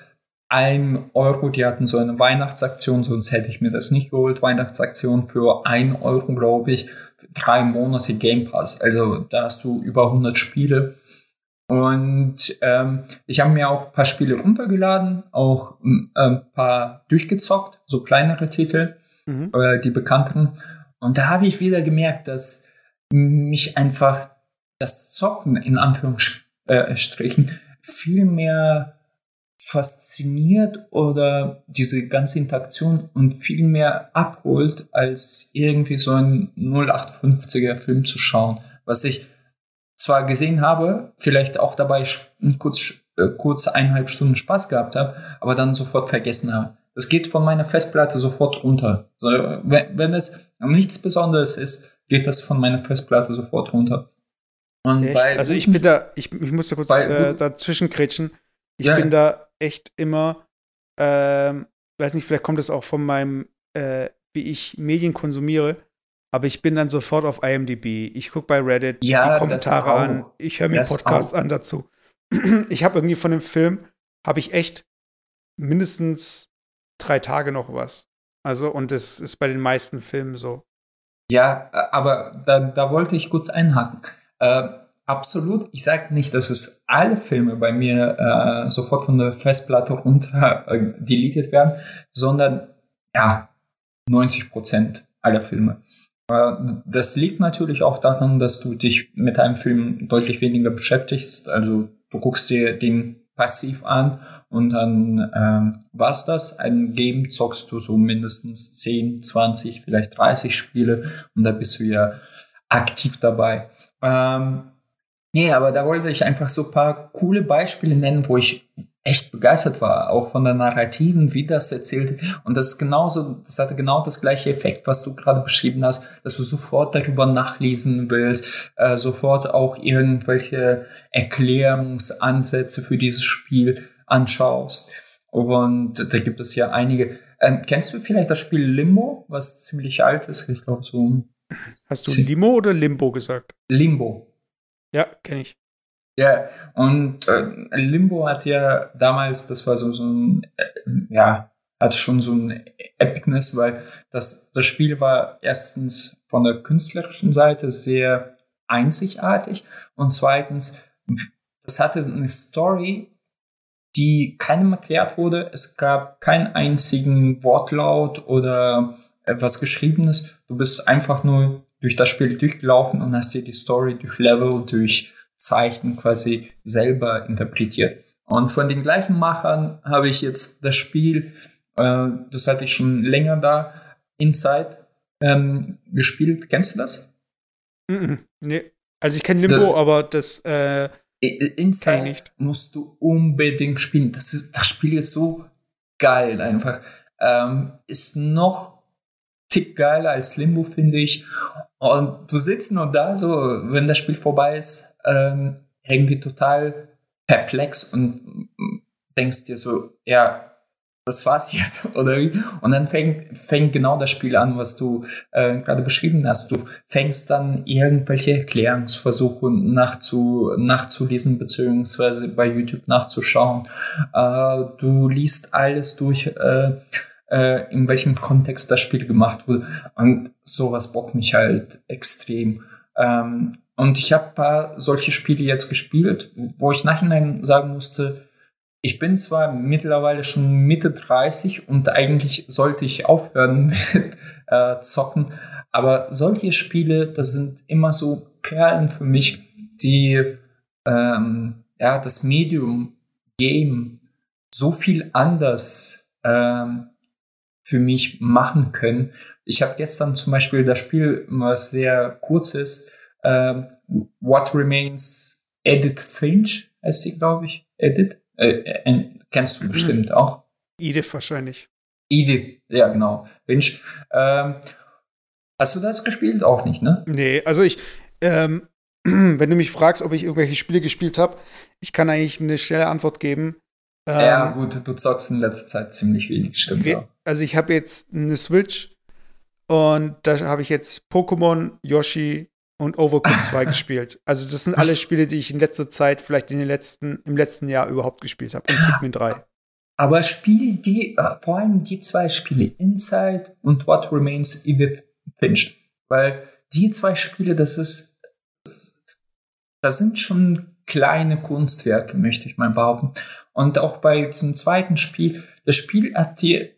ein Euro. Die hatten so eine Weihnachtsaktion, sonst hätte ich mir das nicht geholt. Weihnachtsaktion für ein Euro, glaube ich. Drei Monate Game Pass. Also da hast du über 100 Spiele und ähm, ich habe mir auch ein paar Spiele runtergeladen, auch ähm, ein paar durchgezockt, so kleinere Titel, mhm. äh, die bekannten. Und da habe ich wieder gemerkt, dass mich einfach das Zocken in Anführungsstrichen viel mehr fasziniert oder diese ganze Interaktion und viel mehr abholt, als irgendwie so einen 0850er Film zu schauen. Was ich zwar gesehen habe, vielleicht auch dabei kurz, äh, kurz eineinhalb Stunden Spaß gehabt habe, aber dann sofort vergessen habe. Das geht von meiner Festplatte sofort runter. Wenn, wenn es nichts Besonderes ist, geht das von meiner Festplatte sofort runter. also ich bin da, ich, ich musste kurz äh, dazwischen kretschen. Ich ja, bin da echt immer, ähm, weiß nicht, vielleicht kommt es auch von meinem, äh, wie ich Medien konsumiere aber ich bin dann sofort auf IMDb. Ich gucke bei Reddit ja, die Kommentare an. Ich höre mir Podcasts an dazu. <clears throat> Ich habe irgendwie von dem Film, habe ich echt mindestens drei Tage noch was. Also, und das ist bei den meisten Filmen so. Ja, aber da, da wollte ich kurz einhaken. Äh, absolut, ich sage nicht, dass es alle Filme bei mir äh, sofort von der Festplatte runter äh, deleted werden, sondern ja, 90 Prozent aller Filme. Äh, das liegt natürlich auch daran, dass du dich mit einem Film deutlich weniger beschäftigst. Also du guckst dir den passiv an und dann ähm, was das. Ein Game zockst du so mindestens 10, 20, vielleicht 30 Spiele und da bist du ja aktiv dabei. Ähm, nee, aber da wollte ich einfach so ein paar coole Beispiele nennen, wo ich echt begeistert war, auch von der Narrativen, wie das erzählt. Und das ist genauso, das hatte genau das gleiche Effekt, was du gerade beschrieben hast, dass du sofort darüber nachlesen willst, äh, sofort auch irgendwelche Erklärungsansätze für dieses Spiel anschaust. Und da gibt es ja einige. Ähm, kennst du vielleicht das Spiel Limbo, was ziemlich alt ist? Ich glaube so. Hast du Limo oder Limbo gesagt? Limbo. Ja, kenne ich. Ja, und äh, Limbo hat ja damals, das war so, so ein, äh, ja, hat schon so ein Epicness, weil das, das Spiel war erstens von der künstlerischen Seite sehr einzigartig und zweitens, das hatte eine Story, die keinem erklärt wurde. Es gab keinen einzigen Wortlaut oder etwas Geschriebenes. Du bist einfach nur durch das Spiel durchgelaufen und hast dir die Story durch Level, durch Zeichen quasi selber interpretiert. Und von den gleichen Machern habe ich jetzt das Spiel, äh, das hatte ich schon länger da, Inside, ähm, gespielt. Kennst du das? Mm -mm, nee. Also ich kenne Limbo, The aber das äh, Inside nicht. musst du unbedingt spielen. Das, ist, das Spiel ist so geil einfach. Ähm, ist noch tick geiler als Limbo, finde ich. Und du sitzt nur da, so, wenn das Spiel vorbei ist, ähm, irgendwie total perplex und denkst dir so, ja, das war's jetzt, <laughs> oder wie? Und dann fängt, fängt genau das Spiel an, was du äh, gerade beschrieben hast. Du fängst dann irgendwelche Erklärungsversuche nachzu, nachzulesen, beziehungsweise bei YouTube nachzuschauen. Äh, du liest alles durch, äh, äh, in welchem Kontext das Spiel gemacht wurde. Und sowas bockt mich halt extrem. Ähm, und ich habe paar solche Spiele jetzt gespielt, wo ich nachhinein sagen musste, ich bin zwar mittlerweile schon Mitte 30 und eigentlich sollte ich aufhören <laughs> mit äh, Zocken, aber solche Spiele, das sind immer so Perlen für mich, die ähm, ja, das Medium Game so viel anders ähm, für mich machen können. Ich habe gestern zum Beispiel das Spiel, was sehr kurz ist, äh, What Remains Edit Finch, heißt sie, glaube ich. Edit. Äh, äh, kennst du mhm. bestimmt auch. Edith wahrscheinlich. Edith, ja, genau. Finch. Ähm, hast du das gespielt? Auch nicht, ne? Nee, also ich, ähm, <clears throat> wenn du mich fragst, ob ich irgendwelche Spiele gespielt habe, ich kann eigentlich eine schnelle Antwort geben. Ähm, ja, gut, du zockst in letzter Zeit ziemlich wenig, stimmt. Wir, also ich habe jetzt eine Switch und da habe ich jetzt Pokémon, Yoshi und Overcooked 2 <laughs> gespielt. Also das sind alle Spiele, die ich in letzter Zeit, vielleicht in den letzten, im letzten Jahr überhaupt gespielt habe. Und Pikmin 3. Aber spiel die, äh, vor allem die zwei Spiele, Inside und What Remains Edith Finch. Weil die zwei Spiele, das ist, das, das sind schon kleine Kunstwerke, möchte ich mal behaupten. Und auch bei diesem zweiten Spiel, das Spiel hat dir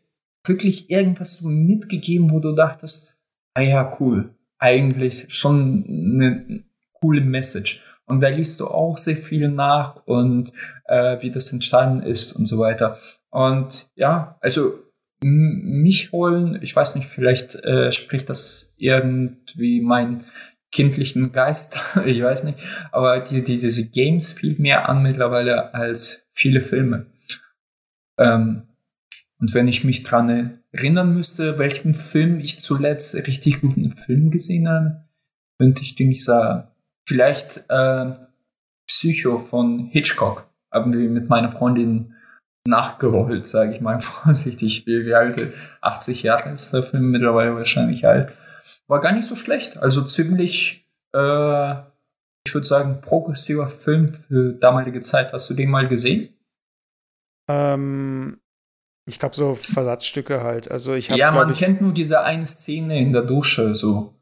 wirklich irgendwas so mitgegeben, wo du dachtest, ah ja, cool, eigentlich schon eine coole Message. Und da liest du auch sehr viel nach und äh, wie das entstanden ist und so weiter. Und ja, also mich holen, ich weiß nicht, vielleicht äh, spricht das irgendwie meinen kindlichen Geist, <laughs> ich weiß nicht, aber die, die, diese Games viel mehr an mittlerweile als viele Filme. Ähm, und wenn ich mich dran erinnern müsste, welchen Film ich zuletzt richtig guten Film gesehen habe, könnte ich dir nicht sagen. Vielleicht äh, Psycho von Hitchcock haben wir mit meiner Freundin nachgerollt, sage ich mal <laughs> vorsichtig. Wie, wie alt? 80 Jahre ist der Film mittlerweile wahrscheinlich alt. War gar nicht so schlecht. Also ziemlich, äh, ich würde sagen, progressiver Film für damalige Zeit. Hast du den mal gesehen? Ähm, ich glaube, so Versatzstücke halt. Also ich hab, Ja, man ich, kennt nur diese eine Szene in der Dusche, so.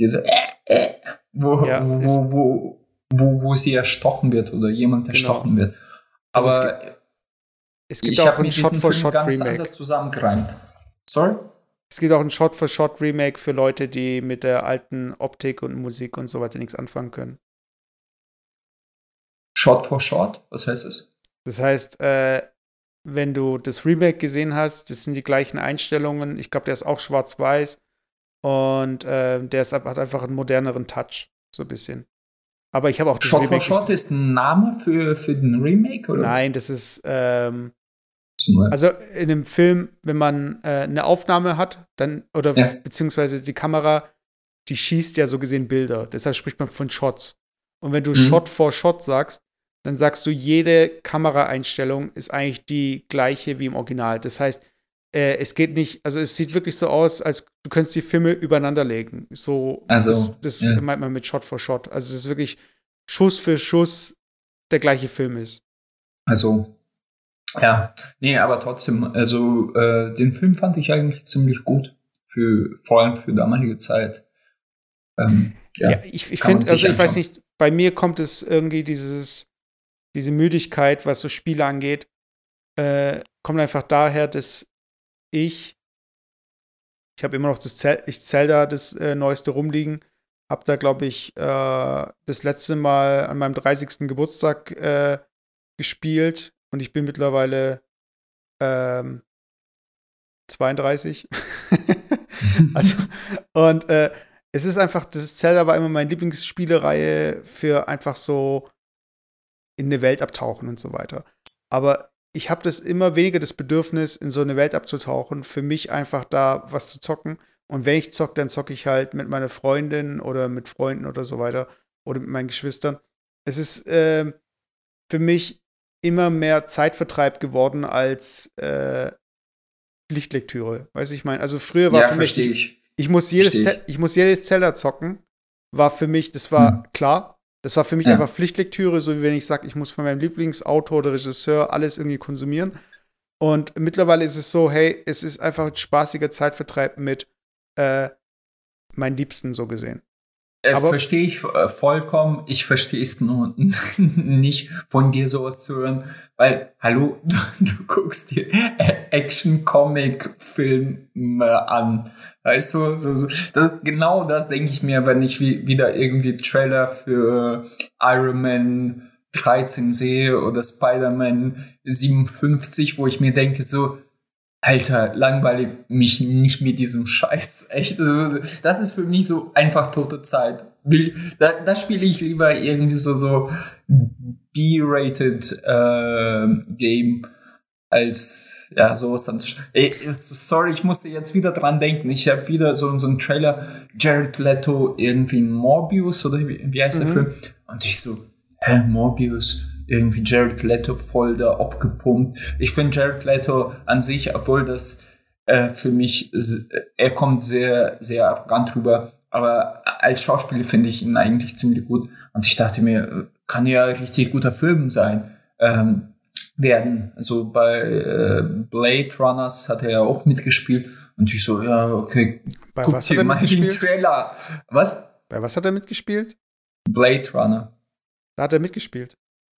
Diese, äh, äh, wo, ja, wo, wo, wo, wo, wo sie erstochen wird oder jemand genau. erstochen wird. Also Aber also es gibt, es gibt auch ein Shot-for-Shot-Remake. anders zusammengereimt. Sorry? Es gibt auch ein Shot-for-Shot-Remake für Leute, die mit der alten Optik und Musik und so weiter nichts anfangen können. Shot-for-Shot? Was heißt das? Das heißt, äh, wenn du das Remake gesehen hast, das sind die gleichen Einstellungen. Ich glaube, der ist auch schwarz-weiß. Und äh, der ist, hat einfach einen moderneren Touch, so ein bisschen. Aber ich habe auch Shot for Shot ist ein Name für, für den Remake, oder? Nein, das ist ähm, also in einem Film, wenn man äh, eine Aufnahme hat, dann, oder ja. beziehungsweise die Kamera, die schießt ja so gesehen Bilder. Deshalb spricht man von Shots. Und wenn du mhm. Shot for Shot sagst, dann sagst du, jede Kameraeinstellung ist eigentlich die gleiche wie im Original. Das heißt, äh, es geht nicht, also es sieht wirklich so aus, als du könntest die Filme übereinander legen. So, also, das, das ja. meint man mit Shot for Shot. Also es ist wirklich Schuss für Schuss der gleiche Film ist. Also, ja, nee, aber trotzdem, also äh, den Film fand ich eigentlich ziemlich gut. Für, vor allem für damalige Zeit. Ähm, ja, ja, ich, ich finde, also ich weiß nicht, bei mir kommt es irgendwie dieses, diese Müdigkeit, was so Spiele angeht, äh, kommt einfach daher, dass ich, ich habe immer noch das Zel ich Zelda, das äh, neueste rumliegen, habe da, glaube ich, äh, das letzte Mal an meinem 30. Geburtstag äh, gespielt und ich bin mittlerweile ähm, 32. <laughs> also, und äh, es ist einfach, das Zelda war immer meine Lieblingsspielereihe für einfach so in eine Welt abtauchen und so weiter. Aber ich habe das immer weniger das Bedürfnis, in so eine Welt abzutauchen, für mich einfach da was zu zocken. Und wenn ich zocke, dann zocke ich halt mit meiner Freundin oder mit Freunden oder so weiter oder mit meinen Geschwistern. Es ist äh, für mich immer mehr Zeitvertreib geworden als äh, Pflichtlektüre. Weißt du, ich meine, also früher war ja, für mich, ich. ich, muss jedes ich. ich. muss jedes Zelda zocken, war für mich, das war hm. klar. Das war für mich ja. einfach Pflichtlektüre, so wie wenn ich sage, ich muss von meinem Lieblingsautor oder Regisseur alles irgendwie konsumieren. Und mittlerweile ist es so, hey, es ist einfach ein spaßiger Zeitvertreib mit äh, meinen Liebsten so gesehen. Äh, verstehe ich äh, vollkommen. Ich verstehe es nur <laughs> nicht, von dir sowas zu hören, weil, hallo, <laughs> du, du guckst dir Action-Comic-Filme an. Weißt du, so, so, das, genau das denke ich mir, wenn ich wie, wieder irgendwie Trailer für Iron Man 13 sehe oder Spider-Man 57, wo ich mir denke, so, Alter, langweile mich nicht mit diesem Scheiß. Echt. Das ist für mich so einfach tote Zeit. Da, da spiele ich lieber irgendwie so, so B-rated äh, Game als ja, sowas dann. Ey, sorry, ich musste jetzt wieder dran denken. Ich habe wieder so, so einen Trailer, Jared Leto irgendwie Morbius oder wie, wie heißt mhm. der Film? Und ich so, hä, Morbius? Irgendwie Jared Leto voll da aufgepumpt. Ich finde Jared Leto an sich, obwohl das äh, für mich, er kommt sehr, sehr arrogant rüber, aber als Schauspieler finde ich ihn eigentlich ziemlich gut. Und ich dachte mir, kann ja richtig guter Film sein. Ähm, werden. Also bei äh, Blade Runners hat er ja auch mitgespielt. Und ich so, ja, okay, bei guck was dir mal den Trailer. Was? Bei was hat er mitgespielt? Blade Runner. Da hat er mitgespielt.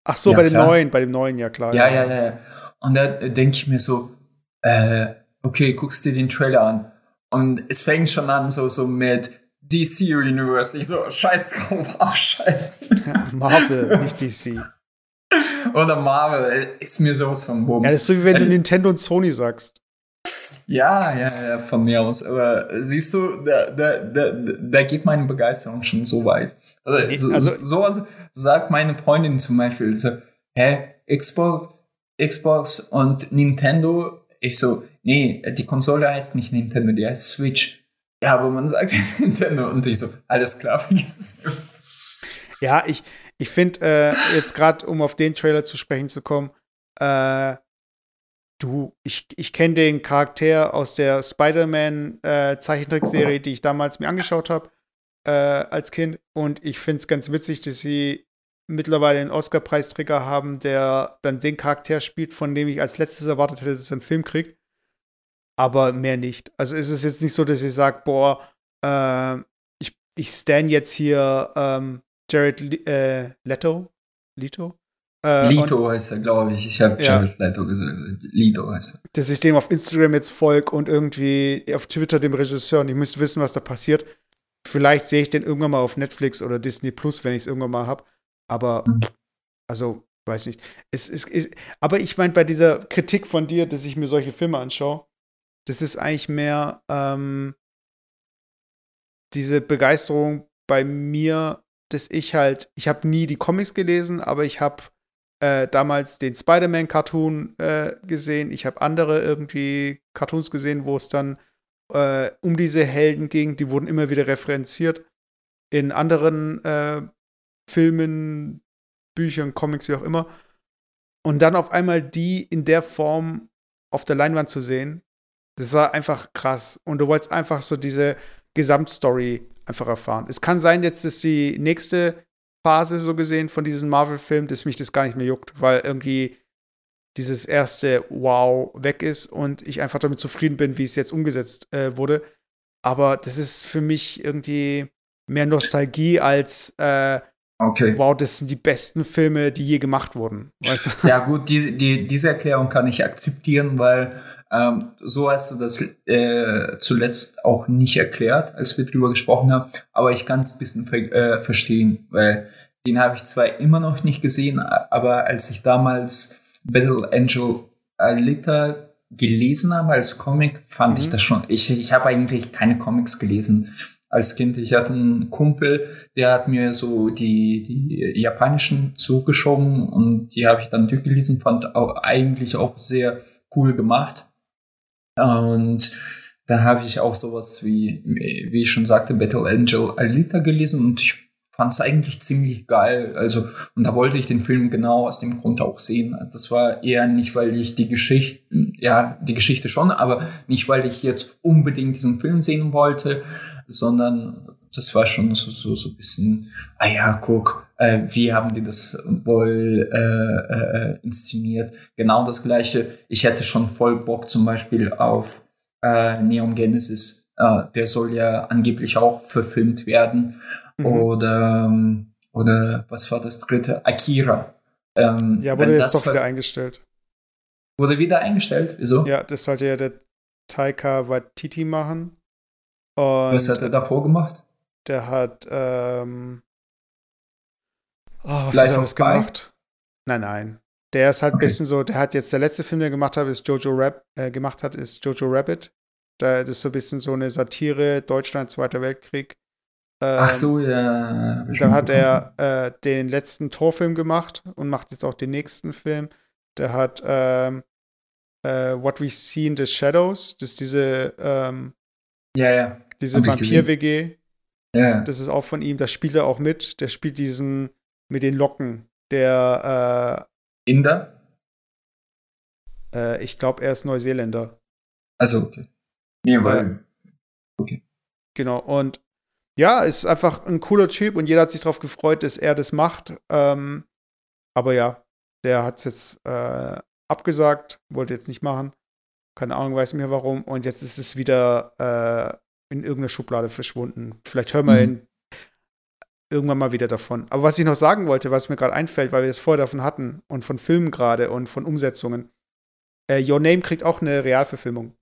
Ach so, ja, bei dem neuen, bei dem neuen, ja klar. Ja, ja, ja. ja. Und da denke ich mir so, äh, okay, guckst dir den Trailer an. Und es fängt schon an, so, so mit DC Universe. Ich so, scheiß drauf, <laughs> abschalten. Ja, Marvel, nicht DC. Oder Marvel, ist mir sowas von Bums. Ja, das ist so wie wenn du Nintendo und Sony sagst. Ja, ja, ja, von mir aus. Aber siehst du, da, da, da, da geht meine Begeisterung schon so weit. Also, also sowas sagt meine Freundin zum Beispiel so, hä, Xbox, Xbox und Nintendo? Ich so, nee, die Konsole heißt nicht Nintendo, die heißt Switch. Ja, aber man sagt <laughs> Nintendo und ich so, alles klar, vergiss es. Ja, ich, ich finde, äh, jetzt gerade, um auf den Trailer zu sprechen zu kommen, äh, Du, ich, ich kenne den Charakter aus der Spider-Man-Zeichentrickserie, äh, die ich damals mir angeschaut habe äh, als Kind. Und ich finde es ganz witzig, dass sie mittlerweile einen Oscar-Preisträger haben, der dann den Charakter spielt, von dem ich als letztes erwartet hätte, dass er einen Film kriegt. Aber mehr nicht. Also ist es jetzt nicht so, dass ich sage, boah, äh, ich, ich stan jetzt hier ähm, Jared äh, Leto. Leto? Äh, Lito heißt er, glaube ich. Ich habe ja, Jared Leto gesagt. Lito heißt er. Dass ich dem auf Instagram jetzt folge und irgendwie auf Twitter dem Regisseur und ich müsste wissen, was da passiert. Vielleicht sehe ich den irgendwann mal auf Netflix oder Disney Plus, wenn ich es irgendwann mal habe. Aber, also, weiß nicht. Es, es, es, aber ich meine, bei dieser Kritik von dir, dass ich mir solche Filme anschaue, das ist eigentlich mehr, ähm, diese Begeisterung bei mir, dass ich halt, ich habe nie die Comics gelesen, aber ich habe äh, damals den Spider-Man-Cartoon äh, gesehen. Ich habe andere irgendwie Cartoons gesehen, wo es dann äh, um diese Helden ging. Die wurden immer wieder referenziert in anderen äh, Filmen, Büchern, Comics, wie auch immer. Und dann auf einmal die in der Form auf der Leinwand zu sehen, das war einfach krass. Und du wolltest einfach so diese Gesamtstory einfach erfahren. Es kann sein, jetzt ist die nächste Phase so gesehen von diesem Marvel-Film, dass mich das gar nicht mehr juckt, weil irgendwie dieses erste Wow weg ist und ich einfach damit zufrieden bin, wie es jetzt umgesetzt äh, wurde. Aber das ist für mich irgendwie mehr Nostalgie als äh, okay. wow, das sind die besten Filme, die je gemacht wurden. Weißt du? Ja, gut, die, die, diese Erklärung kann ich akzeptieren, weil ähm, so hast du das äh, zuletzt auch nicht erklärt, als wir drüber gesprochen haben, aber ich kann es ein bisschen ver äh, verstehen, weil den habe ich zwar immer noch nicht gesehen, aber als ich damals Battle Angel Alita gelesen habe als Comic, fand mhm. ich das schon. Ich, ich habe eigentlich keine Comics gelesen als Kind. Ich hatte einen Kumpel, der hat mir so die, die japanischen zugeschoben und die habe ich dann durchgelesen, fand auch eigentlich auch sehr cool gemacht. Und da habe ich auch sowas wie, wie ich schon sagte, Battle Angel Alita gelesen und ich fand es eigentlich ziemlich geil. Also, und da wollte ich den Film genau aus dem Grund auch sehen. Das war eher nicht, weil ich die Geschichte, ja, die Geschichte schon, aber nicht, weil ich jetzt unbedingt diesen Film sehen wollte, sondern das war schon so, so, so ein bisschen, ah ja, guck, äh, wie haben die das wohl äh, äh, inszeniert? Genau das gleiche. Ich hätte schon voll Bock zum Beispiel auf äh, Neon Genesis. Äh, der soll ja angeblich auch verfilmt werden. Mhm. Oder, ähm, oder was war das dritte? Akira. Ähm, ja, wurde jetzt doch wieder eingestellt. Wurde wieder eingestellt? Wieso? Ja, das sollte ja der Taika Waititi machen. Und was hat er davor gemacht? Der hat, ähm, oh, was Life hat er alles gemacht? Nein, nein. Der ist halt ein okay. bisschen so, der hat jetzt, der letzte Film, der gemacht hat, ist Jojo Rab äh, gemacht hat, ist Jojo Rabbit. Da, das ist so ein bisschen so eine Satire, Deutschland, Zweiter Weltkrieg. Ähm, Ach so, ja. Dann hat er äh, den letzten Torfilm gemacht und macht jetzt auch den nächsten Film. Der hat ähm, äh, What We See in the Shadows, das ist diese, ähm, ja, ja. Diese Vampir-WG. Ja. Das ist auch von ihm, da spielt er auch mit. Der spielt diesen mit den Locken, der äh, Inder? Äh, ich glaube, er ist Neuseeländer. Also, okay. Nee, weil. Äh, okay. Genau, und ja, ist einfach ein cooler Typ und jeder hat sich darauf gefreut, dass er das macht. Ähm, aber ja, der hat es jetzt äh, abgesagt, wollte jetzt nicht machen. Keine Ahnung, weiß mehr warum. Und jetzt ist es wieder äh, in irgendeiner Schublade verschwunden. Vielleicht hören wir mhm. ihn irgendwann mal wieder davon. Aber was ich noch sagen wollte, was mir gerade einfällt, weil wir es vorher davon hatten und von Filmen gerade und von Umsetzungen. Äh, Your Name kriegt auch eine Realverfilmung.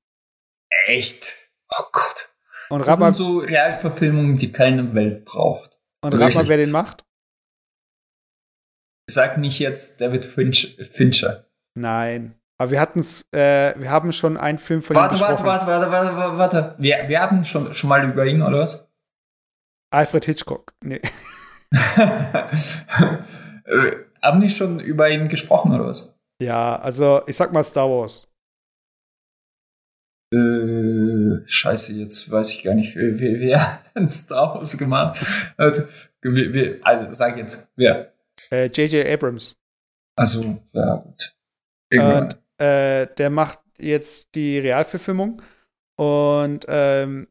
Echt? Oh Gott. Und das sind so Realverfilmungen, die keine Welt braucht. Und rat mal, wer den macht? Sag nicht jetzt David Finch, Fincher. Nein. Aber wir hatten's, äh, wir haben schon einen Film von warte, ihm warte, warte, warte, warte, warte, warte. Wir, wir hatten schon, schon mal über ihn, oder was? Alfred Hitchcock. Nee. <laughs> Haben die schon über ihn gesprochen, oder was? Ja, also ich sag mal Star Wars. Äh, scheiße, jetzt weiß ich gar nicht, wer, wer hat <laughs> Star Wars gemacht. Also, wer, also sag jetzt, wer? J.J. Äh, Abrams. Also, ja, gut. Und äh, der macht jetzt die Realverfilmung. Und ähm,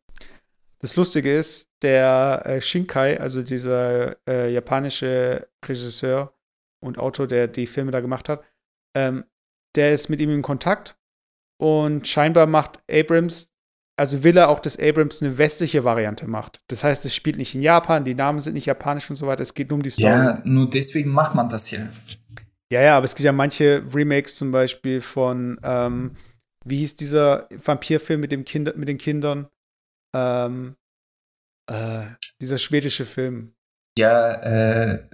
das Lustige ist, der äh, Shinkai, also dieser äh, japanische Regisseur und Autor, der die Filme da gemacht hat, ähm, der ist mit ihm in Kontakt und scheinbar macht Abrams, also will er auch, dass Abrams eine westliche Variante macht. Das heißt, es spielt nicht in Japan, die Namen sind nicht japanisch und so weiter. Es geht nur um die Story. Ja, nur deswegen macht man das hier. Ja, ja, aber es gibt ja manche Remakes zum Beispiel von, ähm, wie hieß dieser Vampirfilm mit, dem kind mit den Kindern? Ähm, äh, dieser schwedische Film. Ja, äh,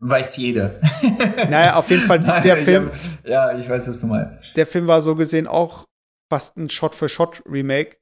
weiß jeder. <laughs> naja, auf jeden Fall <laughs> der Film. Ja, ich weiß, was du meinst. Der Film war so gesehen auch fast ein Shot-für-Shot-Remake,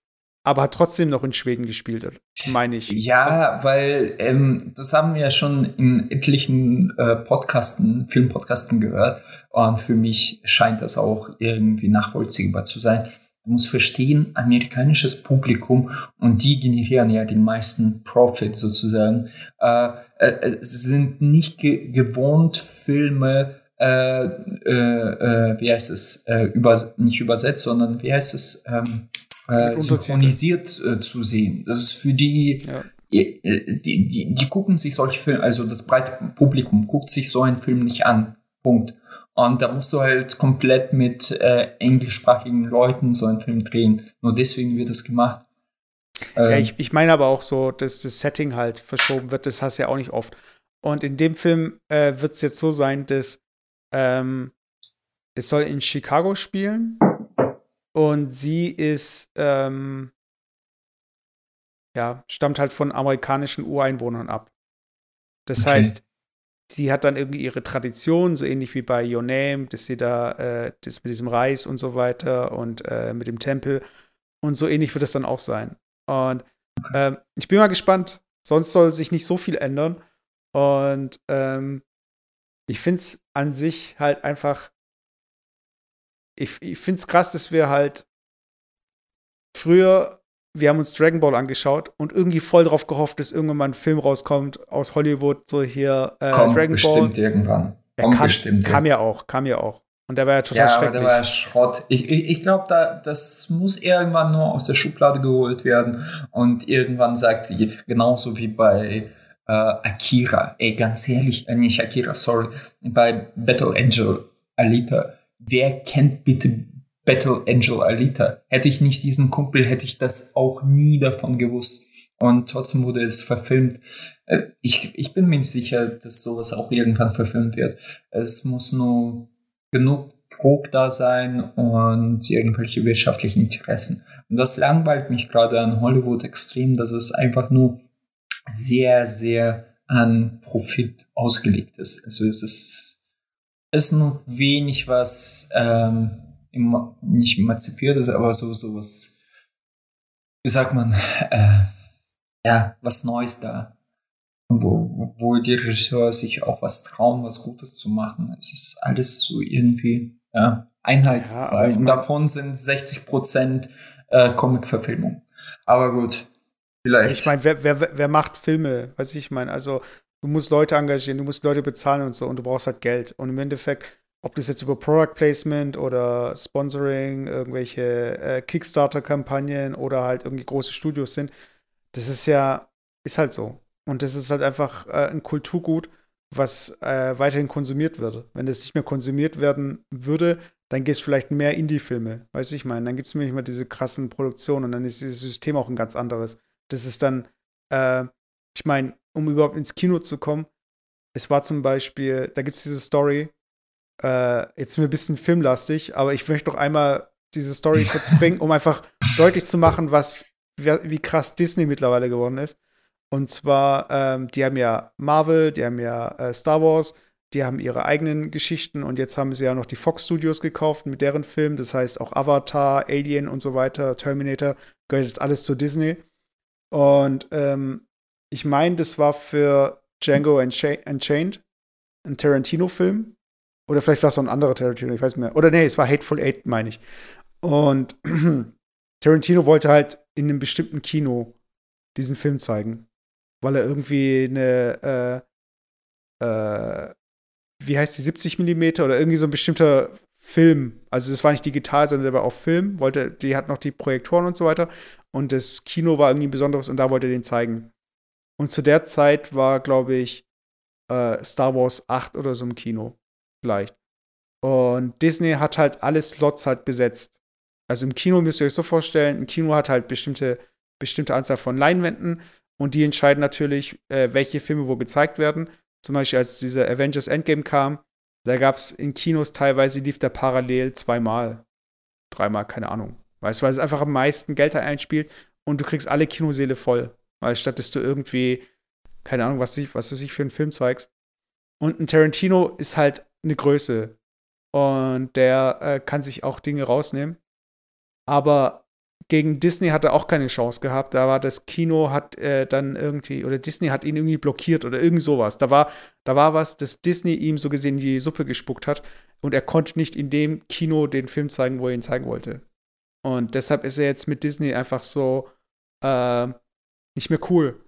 aber hat trotzdem noch in Schweden gespielt. Meine ich. Ja, also, weil ähm, das haben wir ja schon in etlichen äh, Podcasten, Filmpodcasten gehört. Und für mich scheint das auch irgendwie nachvollziehbar zu sein. Du musst verstehen, amerikanisches Publikum und die generieren ja den meisten Profit sozusagen. Äh, äh, es sind nicht ge gewohnt, Filme, äh, äh, äh wie heißt es, äh, über, nicht übersetzt, sondern wie heißt es, ähm, äh, synchronisiert äh, zu sehen. Das ist für die, ja. die, die, die, die gucken sich solche Filme, also das breite Publikum guckt sich so einen Film nicht an. Punkt. Und da musst du halt komplett mit äh, englischsprachigen Leuten so einen Film drehen. Nur deswegen wird das gemacht. Ähm, ja, ich, ich meine aber auch so, dass das Setting halt verschoben wird. Das hast du ja auch nicht oft. Und in dem Film äh, wird es jetzt so sein, dass ähm, es soll in Chicago spielen und sie ist ähm, ja stammt halt von amerikanischen Ureinwohnern ab. Das okay. heißt, sie hat dann irgendwie ihre Tradition, so ähnlich wie bei Your Name, dass sie da äh, das mit diesem Reis und so weiter und äh, mit dem Tempel. Und so ähnlich wird es dann auch sein. Und ähm, ich bin mal gespannt. Sonst soll sich nicht so viel ändern. Und ähm, ich finde es an sich halt einfach. Ich, ich finde es krass, dass wir halt früher wir haben uns Dragon Ball angeschaut und irgendwie voll drauf gehofft, dass irgendwann mal ein Film rauskommt aus Hollywood, so hier äh, Komm, Dragon bestimmt Ball. irgendwann. Komm, kam, bestimmt. Kam ja auch, kam ja auch. Und der war ja total ja, schrecklich. Ja, der war Schrott. Ich, ich, ich glaube, da, das muss irgendwann nur aus der Schublade geholt werden und irgendwann sagt die, genauso wie bei äh, Akira, ey, ganz ehrlich, äh, nicht Akira, sorry, bei Battle Angel Alita, wer kennt bitte Battle Angel Alita. Hätte ich nicht diesen Kumpel, hätte ich das auch nie davon gewusst. Und trotzdem wurde es verfilmt. Äh, ich, ich bin mir nicht sicher, dass sowas auch irgendwann verfilmt wird. Es muss nur genug Druck da sein und irgendwelche wirtschaftlichen Interessen. Und das langweilt mich gerade an Hollywood extrem, dass es einfach nur sehr, sehr an Profit ausgelegt ist. Also es ist, ist nur wenig, was ähm, nicht emanzipiert ist, aber so, so was, wie sagt man, äh, ja, was Neues da. Wo, wo die Regisseure sich auch was trauen, was Gutes zu machen. Es ist alles so irgendwie ja, einheitsfrei. Ja, davon sind 60 Prozent äh, Comic-Verfilmung. Aber gut, vielleicht. Ich meine, wer, wer, wer macht Filme? Weiß ich, ich meine, also du musst Leute engagieren, du musst Leute bezahlen und so und du brauchst halt Geld. Und im Endeffekt ob das jetzt über Product Placement oder Sponsoring, irgendwelche äh, Kickstarter-Kampagnen oder halt irgendwie große Studios sind, das ist ja, ist halt so. Und das ist halt einfach äh, ein Kulturgut, was äh, weiterhin konsumiert wird. Wenn das nicht mehr konsumiert werden würde, dann gibt es vielleicht mehr Indie-Filme, weißt du, ich meine, dann gibt es nicht mehr diese krassen Produktionen und dann ist dieses System auch ein ganz anderes. Das ist dann, äh, ich meine, um überhaupt ins Kino zu kommen, es war zum Beispiel, da gibt es diese Story, äh, jetzt mir ein bisschen filmlastig, aber ich möchte noch einmal diese Story <laughs> kurz bringen, um einfach deutlich zu machen, was, wie krass Disney mittlerweile geworden ist. Und zwar, ähm, die haben ja Marvel, die haben ja äh, Star Wars, die haben ihre eigenen Geschichten und jetzt haben sie ja noch die Fox Studios gekauft mit deren Filmen. Das heißt auch Avatar, Alien und so weiter, Terminator, gehört jetzt alles zu Disney. Und ähm, ich meine, das war für Django Unchained, ein Tarantino-Film. Oder vielleicht war es so ein anderer Tarantino, ich weiß nicht mehr. Oder nee, es war Hateful Eight, meine ich. Und <clears throat> Tarantino wollte halt in einem bestimmten Kino diesen Film zeigen. Weil er irgendwie eine, äh, äh, wie heißt die, 70 Millimeter oder irgendwie so ein bestimmter Film. Also das war nicht digital, sondern der war auch Film. Wollte, die hat noch die Projektoren und so weiter. Und das Kino war irgendwie ein besonderes und da wollte er den zeigen. Und zu der Zeit war, glaube ich, äh, Star Wars 8 oder so im Kino vielleicht. Und Disney hat halt alle Slots halt besetzt. Also im Kino müsst ihr euch so vorstellen, ein Kino hat halt bestimmte, bestimmte Anzahl von Leinwänden und die entscheiden natürlich, äh, welche Filme wo gezeigt werden. Zum Beispiel, als dieser Avengers Endgame kam, da gab es in Kinos teilweise, lief der parallel zweimal, dreimal, keine Ahnung. Weißt du, weil es einfach am meisten Geld einspielt und du kriegst alle Kinoseele voll. Weil statt dass du irgendwie, keine Ahnung, was, du sich für einen Film zeigst. Und ein Tarantino ist halt eine Größe. Und der äh, kann sich auch Dinge rausnehmen. Aber gegen Disney hat er auch keine Chance gehabt. Da war das Kino hat äh, dann irgendwie, oder Disney hat ihn irgendwie blockiert oder irgend sowas. Da war, da war was, dass Disney ihm so gesehen die Suppe gespuckt hat und er konnte nicht in dem Kino den Film zeigen, wo er ihn zeigen wollte. Und deshalb ist er jetzt mit Disney einfach so äh, nicht mehr cool.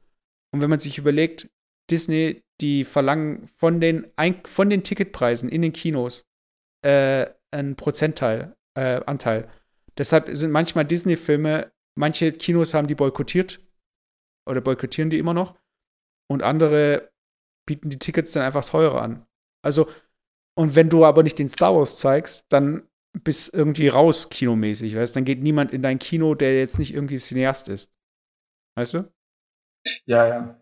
Und wenn man sich überlegt, Disney, die verlangen von den, von den Ticketpreisen in den Kinos äh, einen Prozentteil, äh, Anteil. Deshalb sind manchmal Disney-Filme, manche Kinos haben die boykottiert oder boykottieren die immer noch und andere bieten die Tickets dann einfach teurer an. Also, und wenn du aber nicht den Star Wars zeigst, dann bist irgendwie raus kinomäßig, weißt Dann geht niemand in dein Kino, der jetzt nicht irgendwie Cineast ist. Weißt du? Ja, ja.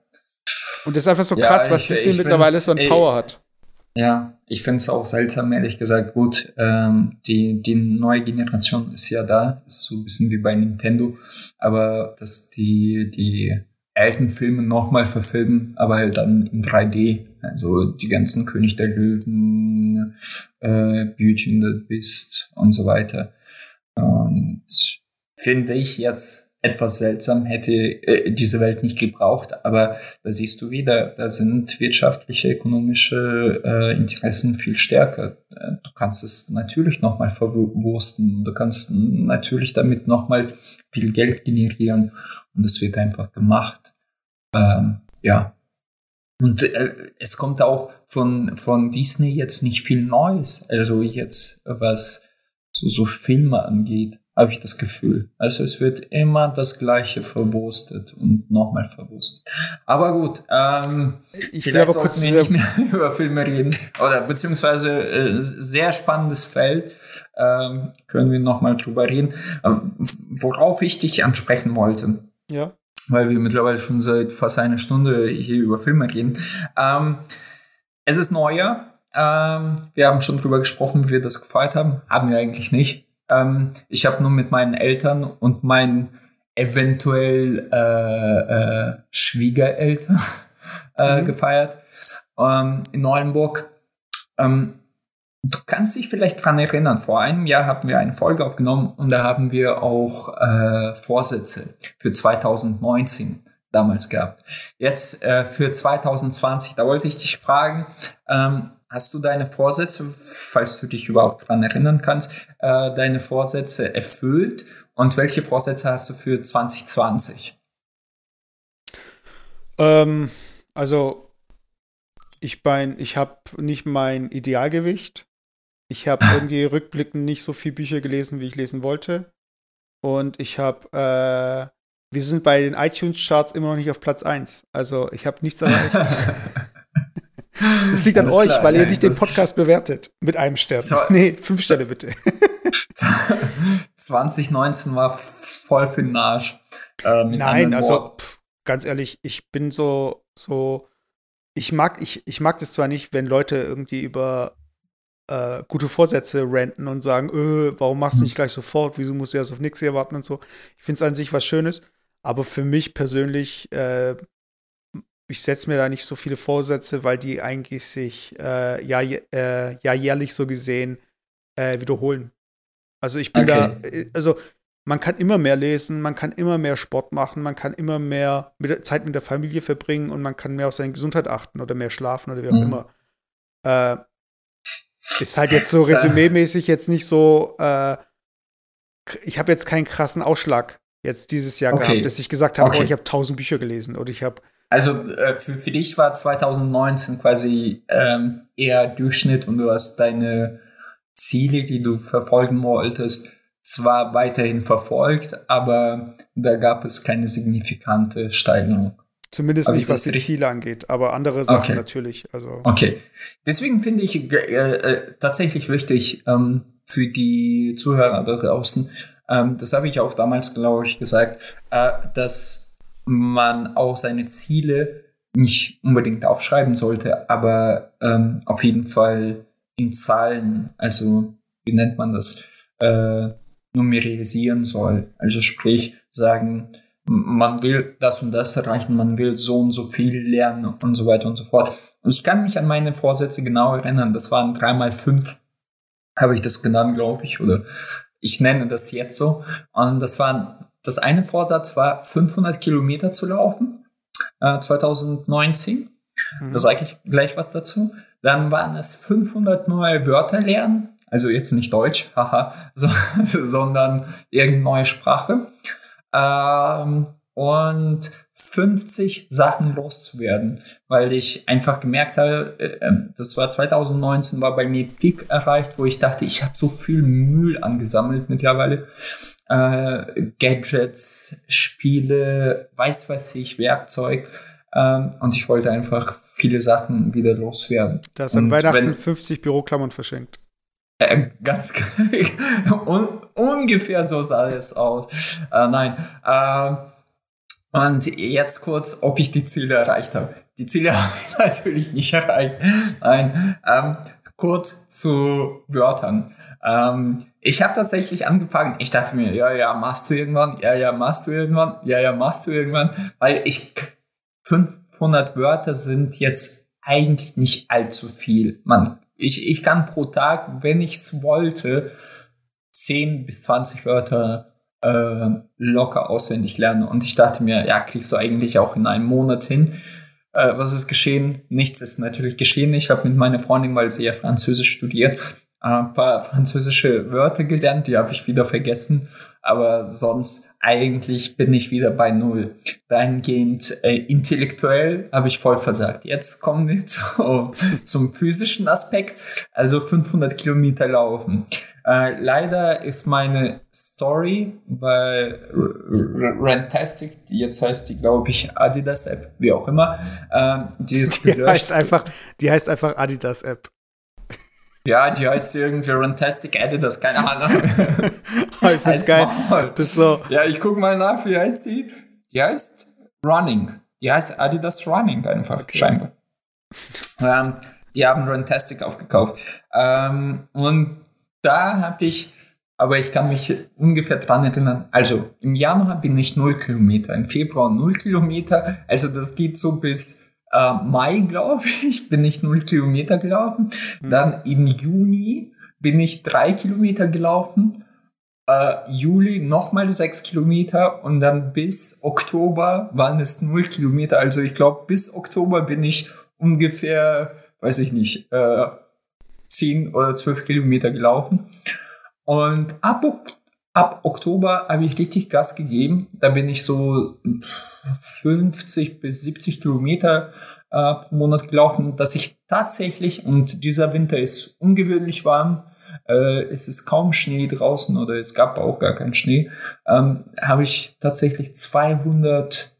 Und das ist einfach so ja, krass, was Disney mittlerweile so ein Power hat. Ja, ich finde es auch seltsam, ehrlich gesagt. Gut, ähm, die, die neue Generation ist ja da, ist so ein bisschen wie bei Nintendo, aber dass die, die alten Filme nochmal verfilmen, aber halt dann in 3D. Also die ganzen König der Löwen, äh, Beauty and the Beast und so weiter. Und finde ich jetzt etwas seltsam, hätte äh, diese Welt nicht gebraucht. Aber da siehst du wieder, da sind wirtschaftliche, ökonomische äh, Interessen viel stärker. Äh, du kannst es natürlich nochmal verwursten. Du kannst natürlich damit nochmal viel Geld generieren. Und es wird einfach gemacht. Ähm, ja. Und äh, es kommt auch von, von Disney jetzt nicht viel Neues. Also jetzt, was so, so Filme angeht habe ich das Gefühl. Also es wird immer das Gleiche verwurstet und nochmal verwurstet. Aber gut, ähm, ich will aber kurz nicht mehr <laughs> über Filme reden. Oder beziehungsweise äh, sehr spannendes Feld. Ähm, können wir nochmal drüber reden. worauf ich dich ansprechen wollte. Ja. Weil wir mittlerweile schon seit fast einer Stunde hier über Filme reden. Ähm, es ist Neujahr. Ähm, wir haben schon drüber gesprochen, wie wir das gefeiert haben. Haben wir eigentlich nicht. Ähm, ich habe nur mit meinen Eltern und meinen eventuell äh, äh, Schwiegereltern <laughs> äh, mhm. gefeiert ähm, in Neuenburg. Ähm, du kannst dich vielleicht dran erinnern, vor einem Jahr haben wir eine Folge aufgenommen und da haben wir auch äh, Vorsätze für 2019 damals gehabt. Jetzt äh, für 2020, da wollte ich dich fragen, ähm, Hast du deine Vorsätze, falls du dich überhaupt daran erinnern kannst, äh, deine Vorsätze erfüllt? Und welche Vorsätze hast du für 2020? Ähm, also, ich, ich habe nicht mein Idealgewicht. Ich habe <laughs> irgendwie rückblickend nicht so viele Bücher gelesen, wie ich lesen wollte. Und ich habe, äh, wir sind bei den iTunes-Charts immer noch nicht auf Platz 1. Also, ich habe nichts erreicht. <laughs> Das liegt an euch, klar, weil ihr nicht den Podcast bewertet mit einem Stern. So, nee, fünf Sterne bitte. <laughs> 2019 war voll für den Arsch. Äh, Nein, also pff, ganz ehrlich, ich bin so, so, ich mag, ich, ich mag das zwar nicht, wenn Leute irgendwie über äh, gute Vorsätze ranten und sagen, öh, warum machst du hm. nicht gleich sofort, wieso musst du erst auf nichts hier warten und so. Ich finde es an sich was Schönes, aber für mich persönlich äh, ich setze mir da nicht so viele Vorsätze, weil die eigentlich sich äh, ja, äh, ja jährlich so gesehen äh, wiederholen. Also ich bin okay. da, äh, also man kann immer mehr lesen, man kann immer mehr Sport machen, man kann immer mehr mit Zeit mit der Familie verbringen und man kann mehr auf seine Gesundheit achten oder mehr schlafen oder wie auch mhm. immer. Äh, ist halt jetzt so <laughs> resümee-mäßig jetzt nicht so, äh, ich habe jetzt keinen krassen Ausschlag jetzt dieses Jahr okay. gehabt, dass ich gesagt habe, okay. oh, ich habe tausend Bücher gelesen oder ich habe also äh, für, für dich war 2019 quasi ähm, eher Durchschnitt und du hast deine Ziele, die du verfolgen wolltest, zwar weiterhin verfolgt, aber da gab es keine signifikante Steigerung. Zumindest nicht, was die Ziele angeht, aber andere Sachen okay. natürlich. Also. Okay. Deswegen finde ich äh, äh, tatsächlich wichtig ähm, für die Zuhörer da draußen, ähm, das habe ich auch damals, glaube ich, gesagt, äh, dass man auch seine Ziele nicht unbedingt aufschreiben sollte, aber ähm, auf jeden Fall in Zahlen, also wie nennt man das, äh, numerisieren soll. Also sprich sagen, man will das und das erreichen, man will so und so viel lernen und so weiter und so fort. Ich kann mich an meine Vorsätze genau erinnern. Das waren dreimal fünf, habe ich das genannt, glaube ich, oder Ich nenne das jetzt so. Und das war, das eine Vorsatz war 500 Kilometer zu laufen, äh, 2019. Mhm. Da sage ich gleich was dazu. Dann waren es 500 neue Wörter lernen. Also jetzt nicht Deutsch, <laughs> haha, so, sondern irgendeine neue Sprache. Ähm, und 50 Sachen loszuwerden, weil ich einfach gemerkt habe, äh, ähm, das war 2019, war bei mir Peak erreicht, wo ich dachte, ich habe so viel Müll angesammelt mittlerweile. Äh, Gadgets, Spiele, weiß was ich, Werkzeug. Ähm, und ich wollte einfach viele Sachen wieder loswerden. Da an Weihnachten wenn, 50 Büroklammern verschenkt. Äh, ganz <laughs> un, ungefähr so sah es aus. Äh, nein. Äh, und jetzt kurz, ob ich die Ziele erreicht habe. Die Ziele <laughs> habe ich natürlich nicht erreicht. Nein. Ähm, kurz zu Wörtern. Ähm, ich habe tatsächlich angefangen, ich dachte mir, ja, ja, machst du irgendwann, ja, ja, machst du irgendwann, ja, ja, machst du irgendwann, weil ich 500 Wörter sind jetzt eigentlich nicht allzu viel. Man, ich, ich kann pro Tag, wenn ich es wollte, 10 bis 20 Wörter äh, locker auswendig lernen. Und ich dachte mir, ja, kriegst du eigentlich auch in einem Monat hin. Äh, was ist geschehen? Nichts ist natürlich geschehen. Ich habe mit meiner Freundin mal sehr Französisch studiert, ein paar französische Wörter gelernt, die habe ich wieder vergessen. Aber sonst eigentlich bin ich wieder bei Null. Dahingehend äh, intellektuell habe ich voll versagt. Jetzt kommen wir <laughs> zu, zum physischen Aspekt. Also 500 Kilometer laufen. Äh, leider ist meine Story bei Rantastic, jetzt heißt die, glaube ich, Adidas App, wie auch immer, äh, die ist die heißt einfach, Die heißt einfach Adidas App. Ja, die heißt irgendwie Rantastic Adidas, keine Ahnung. <laughs> oh, ich find's geil. Das so. Ja, ich guck mal nach, wie heißt die? Die heißt Running. Die heißt Adidas Running einfach, okay. scheinbar. Ähm, die haben Rantastic aufgekauft. Ähm, und da habe ich, aber ich kann mich ungefähr dran erinnern, also im Januar bin ich 0 Kilometer, im Februar 0 Kilometer, also das geht so bis äh, Mai, glaube ich, bin ich 0 Kilometer gelaufen. Mhm. Dann im Juni bin ich 3 Kilometer gelaufen. Uh, Juli nochmal 6 Kilometer und dann bis Oktober waren es 0 Kilometer. Also ich glaube, bis Oktober bin ich ungefähr, weiß ich nicht, äh, 10 oder 12 Kilometer gelaufen. Und ab, ab Oktober habe ich richtig Gas gegeben. Da bin ich so 50 bis 70 Kilometer äh, pro Monat gelaufen, dass ich tatsächlich, und dieser Winter ist ungewöhnlich warm, äh, es ist kaum Schnee draußen oder es gab auch gar keinen Schnee, ähm, habe ich tatsächlich 200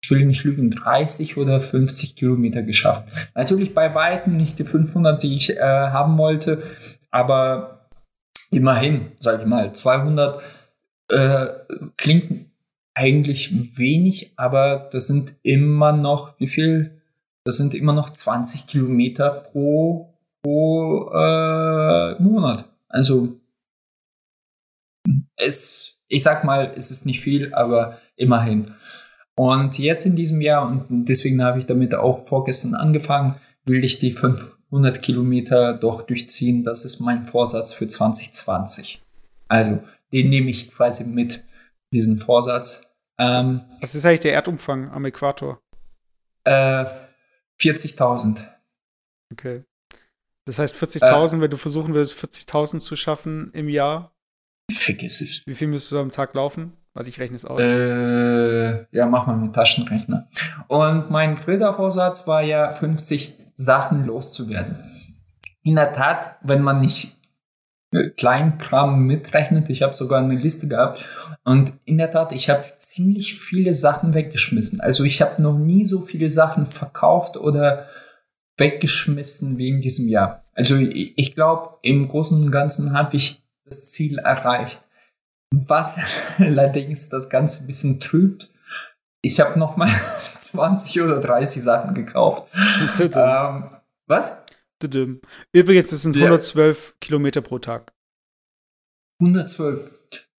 ich will nicht lügen, 30 oder 50 Kilometer geschafft. Natürlich bei Weitem nicht die 500, die ich äh, haben wollte, aber immerhin, sage ich mal, 200 äh, klingt eigentlich wenig, aber das sind immer noch, wie viel? Das sind immer noch 20 Kilometer pro, pro äh, Monat. Also es, ich sag mal, es ist nicht viel, aber immerhin. Und jetzt in diesem Jahr, und deswegen habe ich damit auch vorgestern angefangen, will ich die 500 Kilometer doch durchziehen. Das ist mein Vorsatz für 2020. Also, den nehme ich quasi mit, diesen Vorsatz. Ähm, Was ist eigentlich der Erdumfang am Äquator? Äh, 40.000. Okay. Das heißt 40.000, äh, wenn du versuchen würdest, 40.000 zu schaffen im Jahr. Vergiss es. Wie viel müsstest du am Tag laufen? Warte, ich rechne es aus. Äh, ja, mach mal mit Taschenrechner. Und mein dritter Vorsatz war ja, 50 Sachen loszuwerden. In der Tat, wenn man nicht Kleinkram mitrechnet, ich habe sogar eine Liste gehabt und in der Tat, ich habe ziemlich viele Sachen weggeschmissen. Also ich habe noch nie so viele Sachen verkauft oder weggeschmissen wie in diesem Jahr. Also ich glaube, im Großen und Ganzen habe ich das Ziel erreicht. Was <laughs> allerdings das Ganze ein bisschen trübt, ich habe nochmal 20 <laughs> oder 30 Sachen gekauft. Ähm, was? Übrigens, es sind 112 ja. Kilometer pro Tag. 112.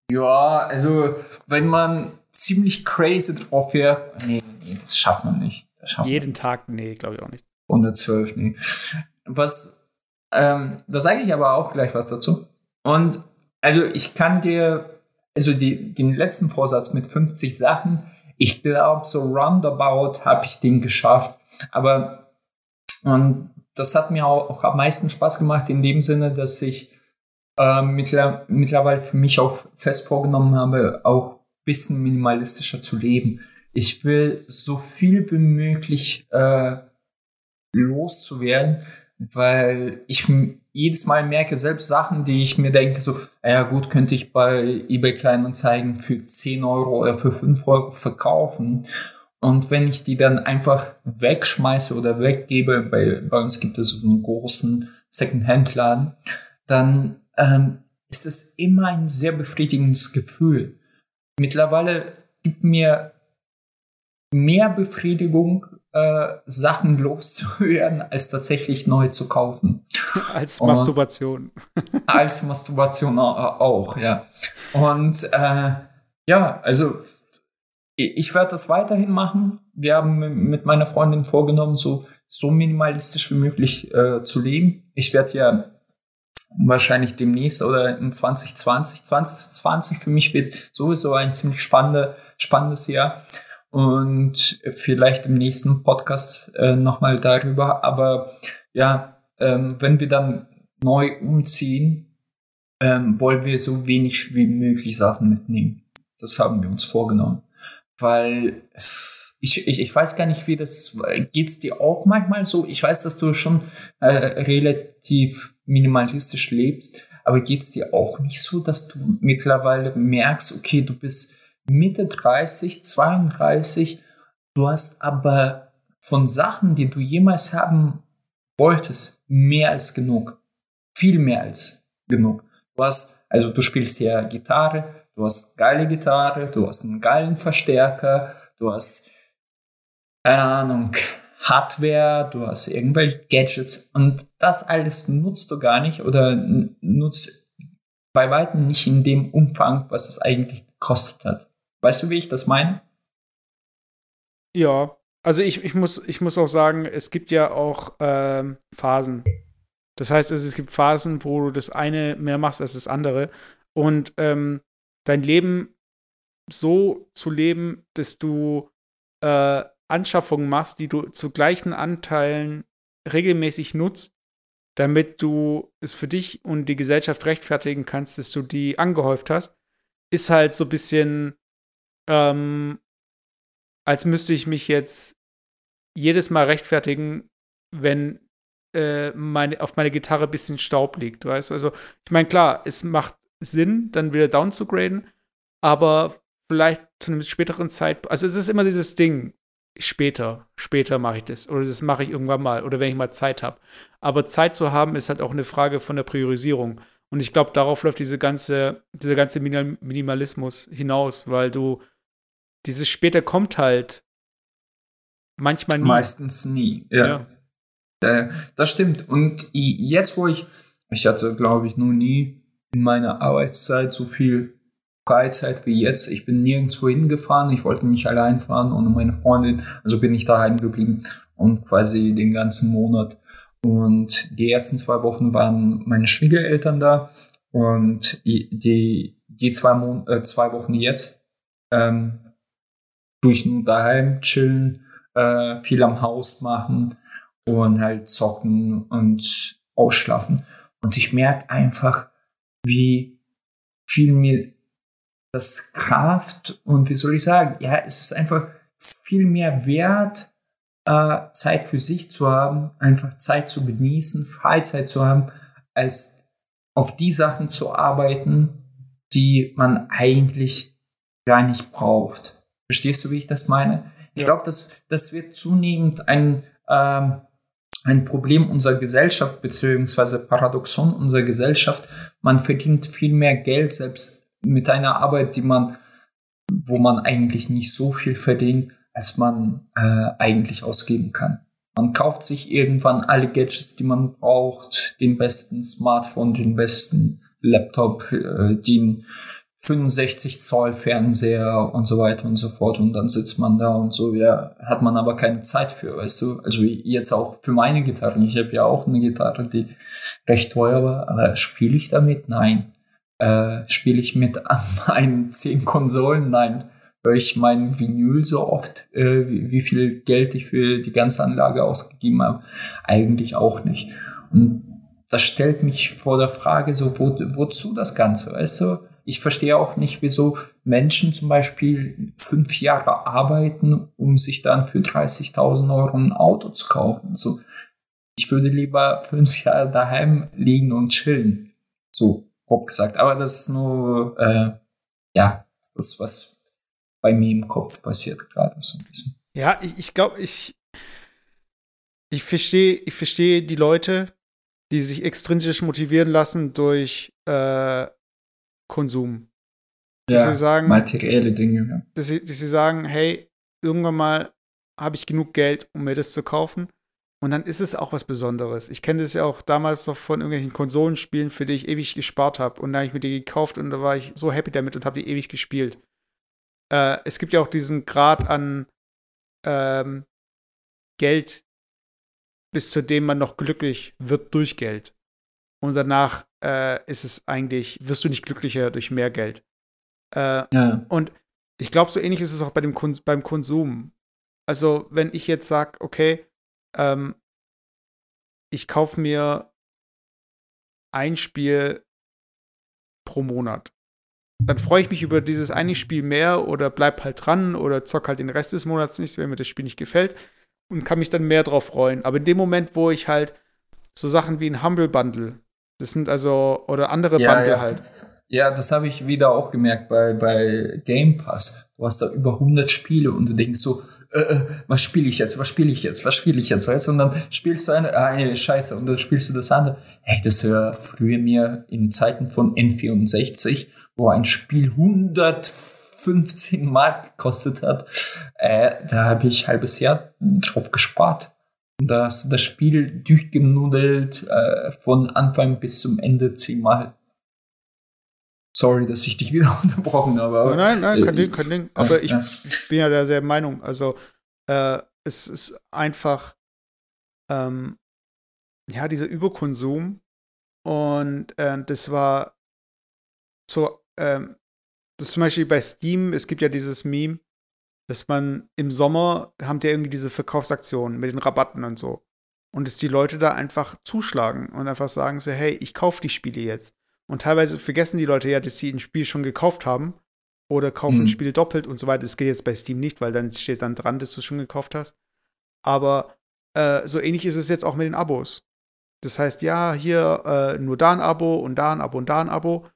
Ja, also wenn man ziemlich crazy drauf wäre, nee, nee, das schafft man nicht. Schafft Jeden man Tag, nee, glaube ich auch nicht. 112, nee. Was, ähm, da sage ich aber auch gleich was dazu. Und also ich kann dir, also die, den letzten Vorsatz mit 50 Sachen, ich glaube, so roundabout habe ich den geschafft. Aber und das hat mir auch, auch am meisten Spaß gemacht in dem Sinne, dass ich äh, mittler, mittlerweile für mich auch fest vorgenommen habe, auch ein bisschen minimalistischer zu leben. Ich will so viel wie möglich äh, loszuwerden, weil ich jedes Mal merke, selbst Sachen, die ich mir denke, so, ja gut, könnte ich bei eBay Kleinanzeigen für 10 Euro oder für 5 Euro verkaufen. Und wenn ich die dann einfach wegschmeiße oder weggebe, bei, bei uns gibt es so einen großen Second-Hand-Laden, dann ähm, ist es immer ein sehr befriedigendes Gefühl. Mittlerweile gibt mir mehr Befriedigung, äh, Sachen loszuwerden, als tatsächlich neu zu kaufen. <laughs> <laughs> Als Masturbation. Und als Masturbation auch, ja. Und äh, ja, also ich werde das weiterhin machen. Wir haben mit meiner Freundin vorgenommen, so, so minimalistisch wie möglich äh, zu leben. Ich werde ja wahrscheinlich demnächst oder in 2020, 2020 für mich wird sowieso ein ziemlich spannende, spannendes Jahr und vielleicht im nächsten Podcast äh, nochmal darüber. Aber ja, ähm, wenn wir dann neu umziehen, ähm, wollen wir so wenig wie möglich Sachen mitnehmen. Das haben wir uns vorgenommen weil ich, ich, ich weiß gar nicht, wie das geht's dir auch manchmal so. Ich weiß, dass du schon äh, relativ minimalistisch lebst, aber geht's dir auch nicht so, dass du mittlerweile merkst, okay, du bist Mitte 30, 32, du hast aber von Sachen, die du jemals haben wolltest, mehr als genug. Viel mehr als genug. Du hast, also du spielst ja Gitarre, Du hast geile Gitarre, du hast einen geilen Verstärker, du hast, keine Ahnung, Hardware, du hast irgendwelche Gadgets und das alles nutzt du gar nicht oder nutzt bei weitem nicht in dem Umfang, was es eigentlich gekostet hat. Weißt du, wie ich das meine? Ja, also ich, ich, muss, ich muss auch sagen, es gibt ja auch ähm, Phasen. Das heißt, also es gibt Phasen, wo du das eine mehr machst als das andere. Und ähm, dein Leben so zu leben, dass du äh, Anschaffungen machst, die du zu gleichen Anteilen regelmäßig nutzt, damit du es für dich und die Gesellschaft rechtfertigen kannst, dass du die angehäuft hast, ist halt so ein bisschen, ähm, als müsste ich mich jetzt jedes Mal rechtfertigen, wenn äh, meine, auf meine Gitarre ein bisschen Staub liegt, weißt? Also, ich meine, klar, es macht Sinn, dann wieder down zu graden, aber vielleicht zu einem späteren Zeitpunkt. Also es ist immer dieses Ding, später, später mache ich das oder das mache ich irgendwann mal oder wenn ich mal Zeit habe. Aber Zeit zu haben ist halt auch eine Frage von der Priorisierung. Und ich glaube, darauf läuft diese ganze, dieser ganze Minimalismus hinaus, weil du dieses später kommt halt manchmal nie. Meistens nie, ja. ja. Äh, das stimmt. Und jetzt, wo ich, ich hatte, glaube ich, nur nie in meiner Arbeitszeit so viel Freizeit wie jetzt. Ich bin nirgendwo hingefahren. Ich wollte nicht allein fahren ohne meine Freundin. Also bin ich daheim geblieben und quasi den ganzen Monat. Und die ersten zwei Wochen waren meine Schwiegereltern da. Und die, die zwei, Mon äh, zwei Wochen jetzt ähm, durch nur daheim chillen, äh, viel am Haus machen und halt zocken und ausschlafen. Und ich merke einfach, wie viel mir das Kraft und wie soll ich sagen, ja, es ist einfach viel mehr wert, äh, Zeit für sich zu haben, einfach Zeit zu genießen, Freizeit zu haben, als auf die Sachen zu arbeiten, die man eigentlich gar nicht braucht. Verstehst du, wie ich das meine? Ich glaube, das, das wird zunehmend ein, ähm, ein Problem unserer Gesellschaft, beziehungsweise Paradoxon unserer Gesellschaft. Man verdient viel mehr Geld, selbst mit einer Arbeit, die man, wo man eigentlich nicht so viel verdient, als man äh, eigentlich ausgeben kann. Man kauft sich irgendwann alle Gadgets, die man braucht, den besten Smartphone, den besten Laptop, äh, den 65 Zoll Fernseher und so weiter und so fort und dann sitzt man da und so, ja, hat man aber keine Zeit für, weißt du? Also jetzt auch für meine Gitarren. Ich habe ja auch eine Gitarre, die recht teuer war, aber spiele ich damit? Nein. Äh, Spiele ich mit <laughs> meinen zehn Konsolen? Nein. Höre ich mein Vinyl so oft, äh, wie, wie, viel Geld ich für die ganze Anlage ausgegeben habe? Eigentlich auch nicht. Und das stellt mich vor der Frage, so, wo, wozu das Ganze? Weißt du, ich verstehe auch nicht, wieso Menschen zum Beispiel fünf Jahre arbeiten, um sich dann für 30.000 Euro ein Auto zu kaufen. So, ich würde lieber fünf Jahre daheim liegen und chillen. So, grob gesagt. Aber das ist nur, äh, ja, das, was bei mir im Kopf passiert gerade so ein bisschen. Ja, ich, ich glaube, ich, ich verstehe, ich verstehe die Leute, die sich extrinsisch motivieren lassen durch äh, Konsum. Ja, dass sie sagen, materielle Dinge. Ja. Dass, sie, dass sie sagen, hey, irgendwann mal habe ich genug Geld, um mir das zu kaufen. Und dann ist es auch was Besonderes. Ich kenne das ja auch damals noch von irgendwelchen Konsolenspielen, für die ich ewig gespart habe. Und da habe ich mir die gekauft und da war ich so happy damit und habe die ewig gespielt. Äh, es gibt ja auch diesen Grad an ähm, Geld, bis zu dem man noch glücklich wird durch Geld. Und danach äh, ist es eigentlich, wirst du nicht glücklicher durch mehr Geld. Äh, ja. Und ich glaube, so ähnlich ist es auch bei dem Kon beim Konsum. Also, wenn ich jetzt sage, okay, ähm, ich kaufe mir ein Spiel pro Monat. Dann freue ich mich über dieses eine Spiel mehr oder bleib halt dran oder zock halt den Rest des Monats nicht, wenn mir das Spiel nicht gefällt und kann mich dann mehr drauf freuen. Aber in dem Moment, wo ich halt so Sachen wie ein Humble Bundle, das sind also, oder andere ja, Bundle ja. halt. Ja, das habe ich wieder auch gemerkt bei, bei Game Pass. Du hast da über 100 Spiele und du denkst so, äh, äh, was spiele ich jetzt, was spiele ich jetzt, was spiele ich jetzt, weißt du? Und dann spielst du eine, ah, ey, scheiße, und dann spielst du das andere. Hey, das war früher mir in Zeiten von N64, wo ein Spiel 115 Mark gekostet hat, äh, da habe ich ein halbes Jahr drauf gespart. Und da hast du das Spiel durchgenudelt, äh, von Anfang bis zum Ende zehnmal. Sorry, dass ich dich <laughs> wieder unterbrochen habe. Aber, nein, nein, kein Ding, kein Ding. Aber ich, ich bin ja derselben Meinung. Also, äh, es ist einfach, ähm, ja, dieser Überkonsum. Und äh, das war so, ähm, das zum Beispiel bei Steam, es gibt ja dieses Meme, dass man im Sommer haben die irgendwie diese Verkaufsaktionen mit den Rabatten und so. Und dass die Leute da einfach zuschlagen und einfach sagen so, hey, ich kaufe die Spiele jetzt. Und teilweise vergessen die Leute ja, dass sie ein Spiel schon gekauft haben oder kaufen mhm. Spiele doppelt und so weiter. Das geht jetzt bei Steam nicht, weil dann steht dann dran, dass du es schon gekauft hast. Aber äh, so ähnlich ist es jetzt auch mit den Abos. Das heißt, ja, hier äh, nur da ein Abo und da ein Abo und da ein Abo.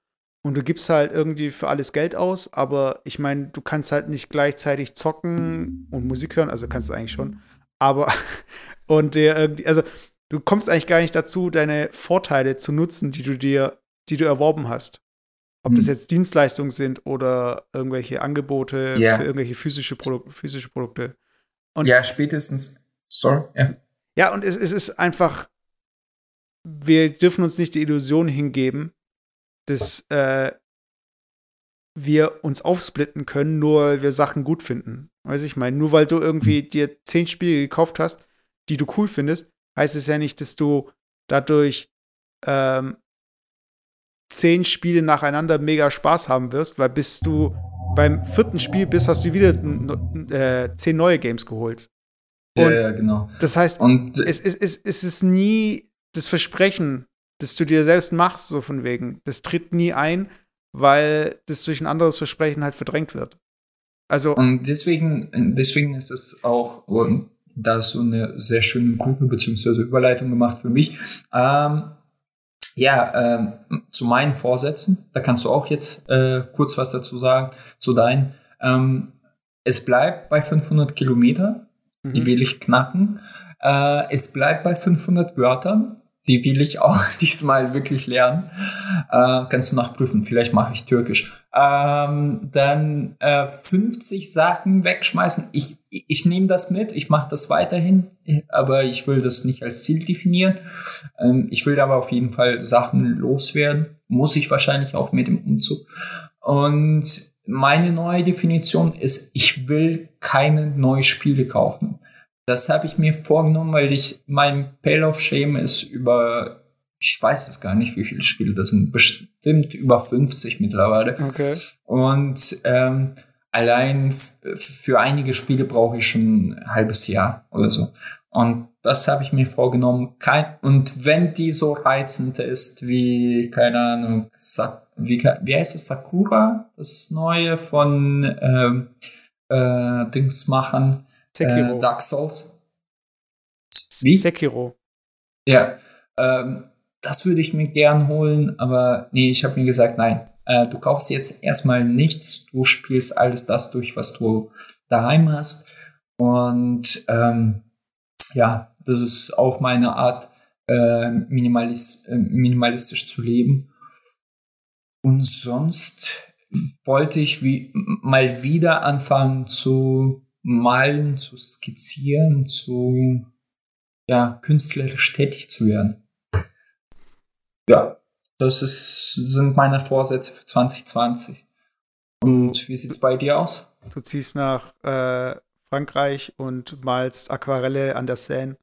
Und du gibst halt irgendwie für alles Geld aus, aber ich meine, du kannst halt nicht gleichzeitig zocken und Musik hören, also kannst du eigentlich schon. Aber <laughs> und dir irgendwie, also du kommst eigentlich gar nicht dazu, deine Vorteile zu nutzen, die du dir die du erworben hast. Ob hm. das jetzt Dienstleistungen sind oder irgendwelche Angebote ja. für irgendwelche physische, Produ physische Produkte. Und ja, spätestens. Sorry. Ja, ja und es, es ist einfach, wir dürfen uns nicht die Illusion hingeben, dass äh, wir uns aufsplitten können, nur weil wir Sachen gut finden. Weiß ich meine, nur weil du irgendwie hm. dir zehn Spiele gekauft hast, die du cool findest, heißt es ja nicht, dass du dadurch ähm, zehn Spiele nacheinander mega Spaß haben wirst, weil bis du beim vierten Spiel bist, hast du wieder äh, zehn neue Games geholt. Und ja, ja, genau. Das heißt, Und, es, es, es, es ist nie das Versprechen, das du dir selbst machst, so von wegen. Das tritt nie ein, weil das durch ein anderes Versprechen halt verdrängt wird. Also. Und deswegen, deswegen ist es auch, da hast du eine sehr schöne Gruppe bzw. Überleitung gemacht für mich. Ähm, ja, ähm, zu meinen Vorsätzen, da kannst du auch jetzt äh, kurz was dazu sagen, zu deinen. Ähm, es bleibt bei 500 Kilometer, mhm. die will ich knacken. Äh, es bleibt bei 500 Wörtern, die will ich auch <laughs> diesmal wirklich lernen. Äh, kannst du nachprüfen, vielleicht mache ich Türkisch. Ähm, dann äh, 50 Sachen wegschmeißen. Ich, ich nehme das mit, ich mache das weiterhin, aber ich will das nicht als Ziel definieren. Ähm, ich will aber auf jeden Fall Sachen loswerden. Muss ich wahrscheinlich auch mit dem Umzug. Und meine neue Definition ist, ich will keine neuen Spiele kaufen. Das habe ich mir vorgenommen, weil ich mein Pale of Shame ist über ich weiß es gar nicht, wie viele Spiele das sind. Bestimmt über 50 mittlerweile. Okay. Und ähm, allein für einige Spiele brauche ich schon ein halbes Jahr oder so. Und das habe ich mir vorgenommen. Kein, und wenn die so reizend ist wie, keine Ahnung, wie, wie heißt es, Sakura? Das neue von ähm, äh, Dings machen. Sekiro. Äh, Dark Souls. Wie? Sekiro. Ja. Ähm, das würde ich mir gern holen, aber nee, ich habe mir gesagt, nein, äh, du kaufst jetzt erstmal nichts, du spielst alles das durch, was du daheim hast. Und ähm, ja, das ist auch meine Art, äh, minimalis äh, minimalistisch zu leben. Und sonst wollte ich wie, mal wieder anfangen zu malen, zu skizzieren, zu ja, künstlerisch tätig zu werden. Ja, das ist, sind meine Vorsätze für 2020. Und wie sieht es bei dir aus? Du ziehst nach äh, Frankreich und malst Aquarelle an der Seine.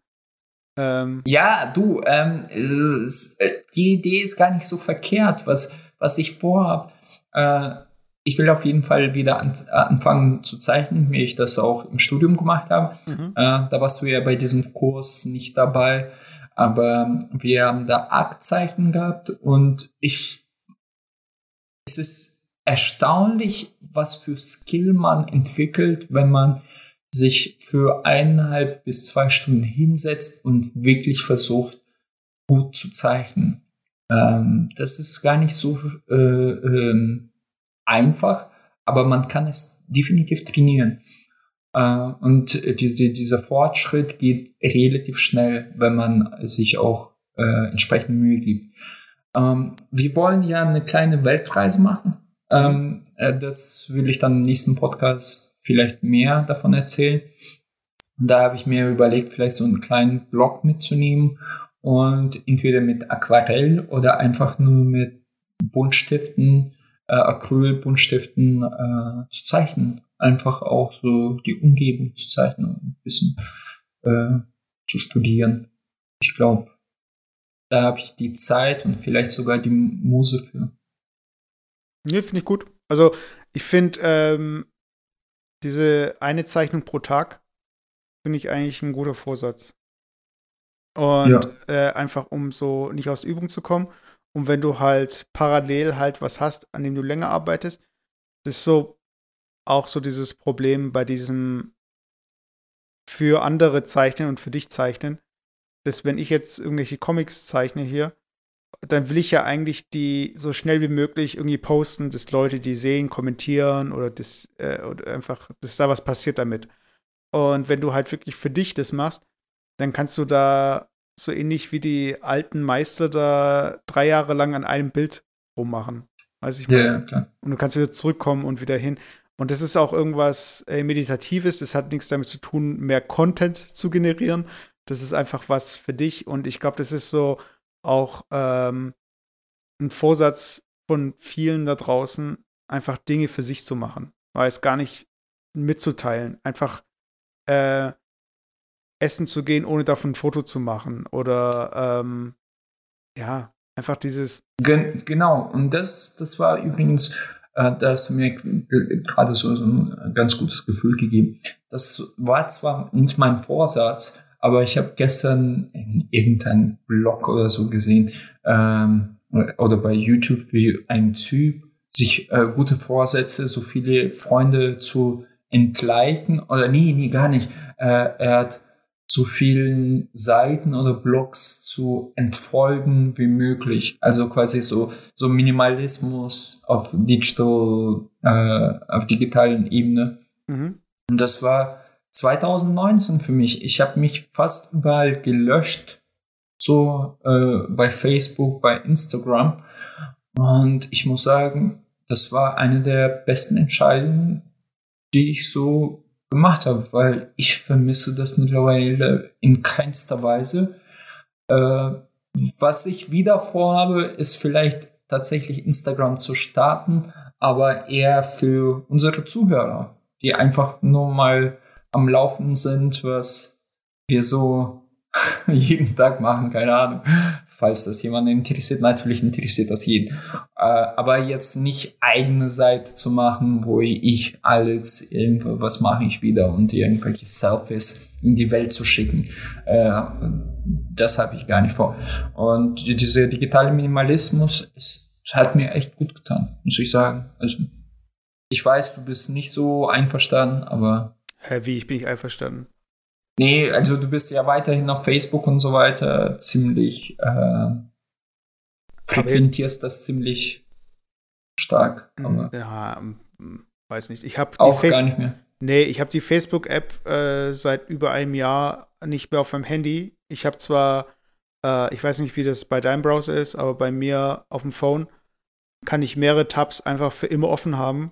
Ähm. Ja, du, ähm, ist, äh, die Idee ist gar nicht so verkehrt. Was, was ich vorhabe, äh, ich will auf jeden Fall wieder an, anfangen zu zeichnen, wie ich das auch im Studium gemacht habe. Mhm. Äh, da warst du ja bei diesem Kurs nicht dabei, aber wir haben da Aktzeichen gehabt und ich, es ist erstaunlich, was für Skill man entwickelt, wenn man sich für eineinhalb bis zwei Stunden hinsetzt und wirklich versucht, gut zu zeichnen. Ähm, das ist gar nicht so äh, ähm, einfach, aber man kann es definitiv trainieren. Äh, und diese, dieser Fortschritt geht relativ schnell, wenn man sich auch äh, entsprechend Mühe gibt. Ähm, wir wollen ja eine kleine Weltreise machen. Ähm, äh, das will ich dann im nächsten Podcast vielleicht mehr davon erzählen. Und da habe ich mir überlegt, vielleicht so einen kleinen Blog mitzunehmen und entweder mit Aquarell oder einfach nur mit Buntstiften, äh, Acryl-Buntstiften äh, zu zeichnen. Einfach auch so die Umgebung zu zeichnen und ein bisschen äh, zu studieren. Ich glaube, da habe ich die Zeit und vielleicht sogar die Muse für. Nee, finde ich gut. Also ich finde, ähm, diese eine Zeichnung pro Tag finde ich eigentlich ein guter Vorsatz. Und ja. äh, einfach um so nicht aus der Übung zu kommen. Und wenn du halt parallel halt was hast, an dem du länger arbeitest, das ist so auch so dieses Problem bei diesem für andere zeichnen und für dich zeichnen, dass wenn ich jetzt irgendwelche Comics zeichne hier, dann will ich ja eigentlich die so schnell wie möglich irgendwie posten, dass Leute die sehen, kommentieren oder, das, äh, oder einfach, dass da was passiert damit. Und wenn du halt wirklich für dich das machst, dann kannst du da so ähnlich wie die alten Meister da drei Jahre lang an einem Bild rummachen. Weiß ich mal. Ja, klar. Und du kannst wieder zurückkommen und wieder hin. Und das ist auch irgendwas äh, Meditatives. Das hat nichts damit zu tun, mehr Content zu generieren. Das ist einfach was für dich. Und ich glaube, das ist so auch ähm, ein Vorsatz von vielen da draußen, einfach Dinge für sich zu machen. Weil es gar nicht mitzuteilen. Einfach äh, essen zu gehen, ohne davon ein Foto zu machen. Oder ähm, ja, einfach dieses. Gen genau, und das, das war übrigens, äh, da hast mir gerade so, so ein ganz gutes Gefühl gegeben. Das war zwar nicht mein Vorsatz, aber ich habe gestern in irgendeinem Blog oder so gesehen ähm, oder bei YouTube, wie ein Typ sich äh, gute Vorsätze, so viele Freunde zu entgleiten oder nee, nee, gar nicht. Äh, er hat so vielen Seiten oder Blogs zu entfolgen wie möglich. Also quasi so, so Minimalismus auf digital, äh, auf digitalen Ebene. Mhm. Und das war 2019 für mich. Ich habe mich fast überall gelöscht, so äh, bei Facebook, bei Instagram. Und ich muss sagen, das war eine der besten Entscheidungen, die ich so gemacht habe, weil ich vermisse das mittlerweile in keinster Weise. Äh, was ich wieder vorhabe, ist vielleicht tatsächlich Instagram zu starten, aber eher für unsere Zuhörer, die einfach nur mal am Laufen sind, was wir so <laughs> jeden Tag machen, keine Ahnung. falls das jemanden interessiert. Natürlich interessiert das jeden. Äh, aber jetzt nicht eigene Seite zu machen, wo ich alles irgendwo, was mache ich wieder und irgendwelche Selfies in die Welt zu schicken. Äh, das habe ich gar nicht vor. Und dieser digitale Minimalismus ist, hat mir echt gut getan, muss ich sagen. Also ich weiß, du bist nicht so einverstanden, aber. Hä, wie, ich bin nicht einverstanden? Nee, also du bist ja weiterhin auf Facebook und so weiter ziemlich, äh, frequentierst das ziemlich stark. Aber ja, weiß nicht. Ich habe die Face gar nicht mehr. Nee, ich habe die Facebook-App äh, seit über einem Jahr nicht mehr auf meinem Handy. Ich habe zwar, äh, ich weiß nicht, wie das bei deinem Browser ist, aber bei mir auf dem Phone kann ich mehrere Tabs einfach für immer offen haben.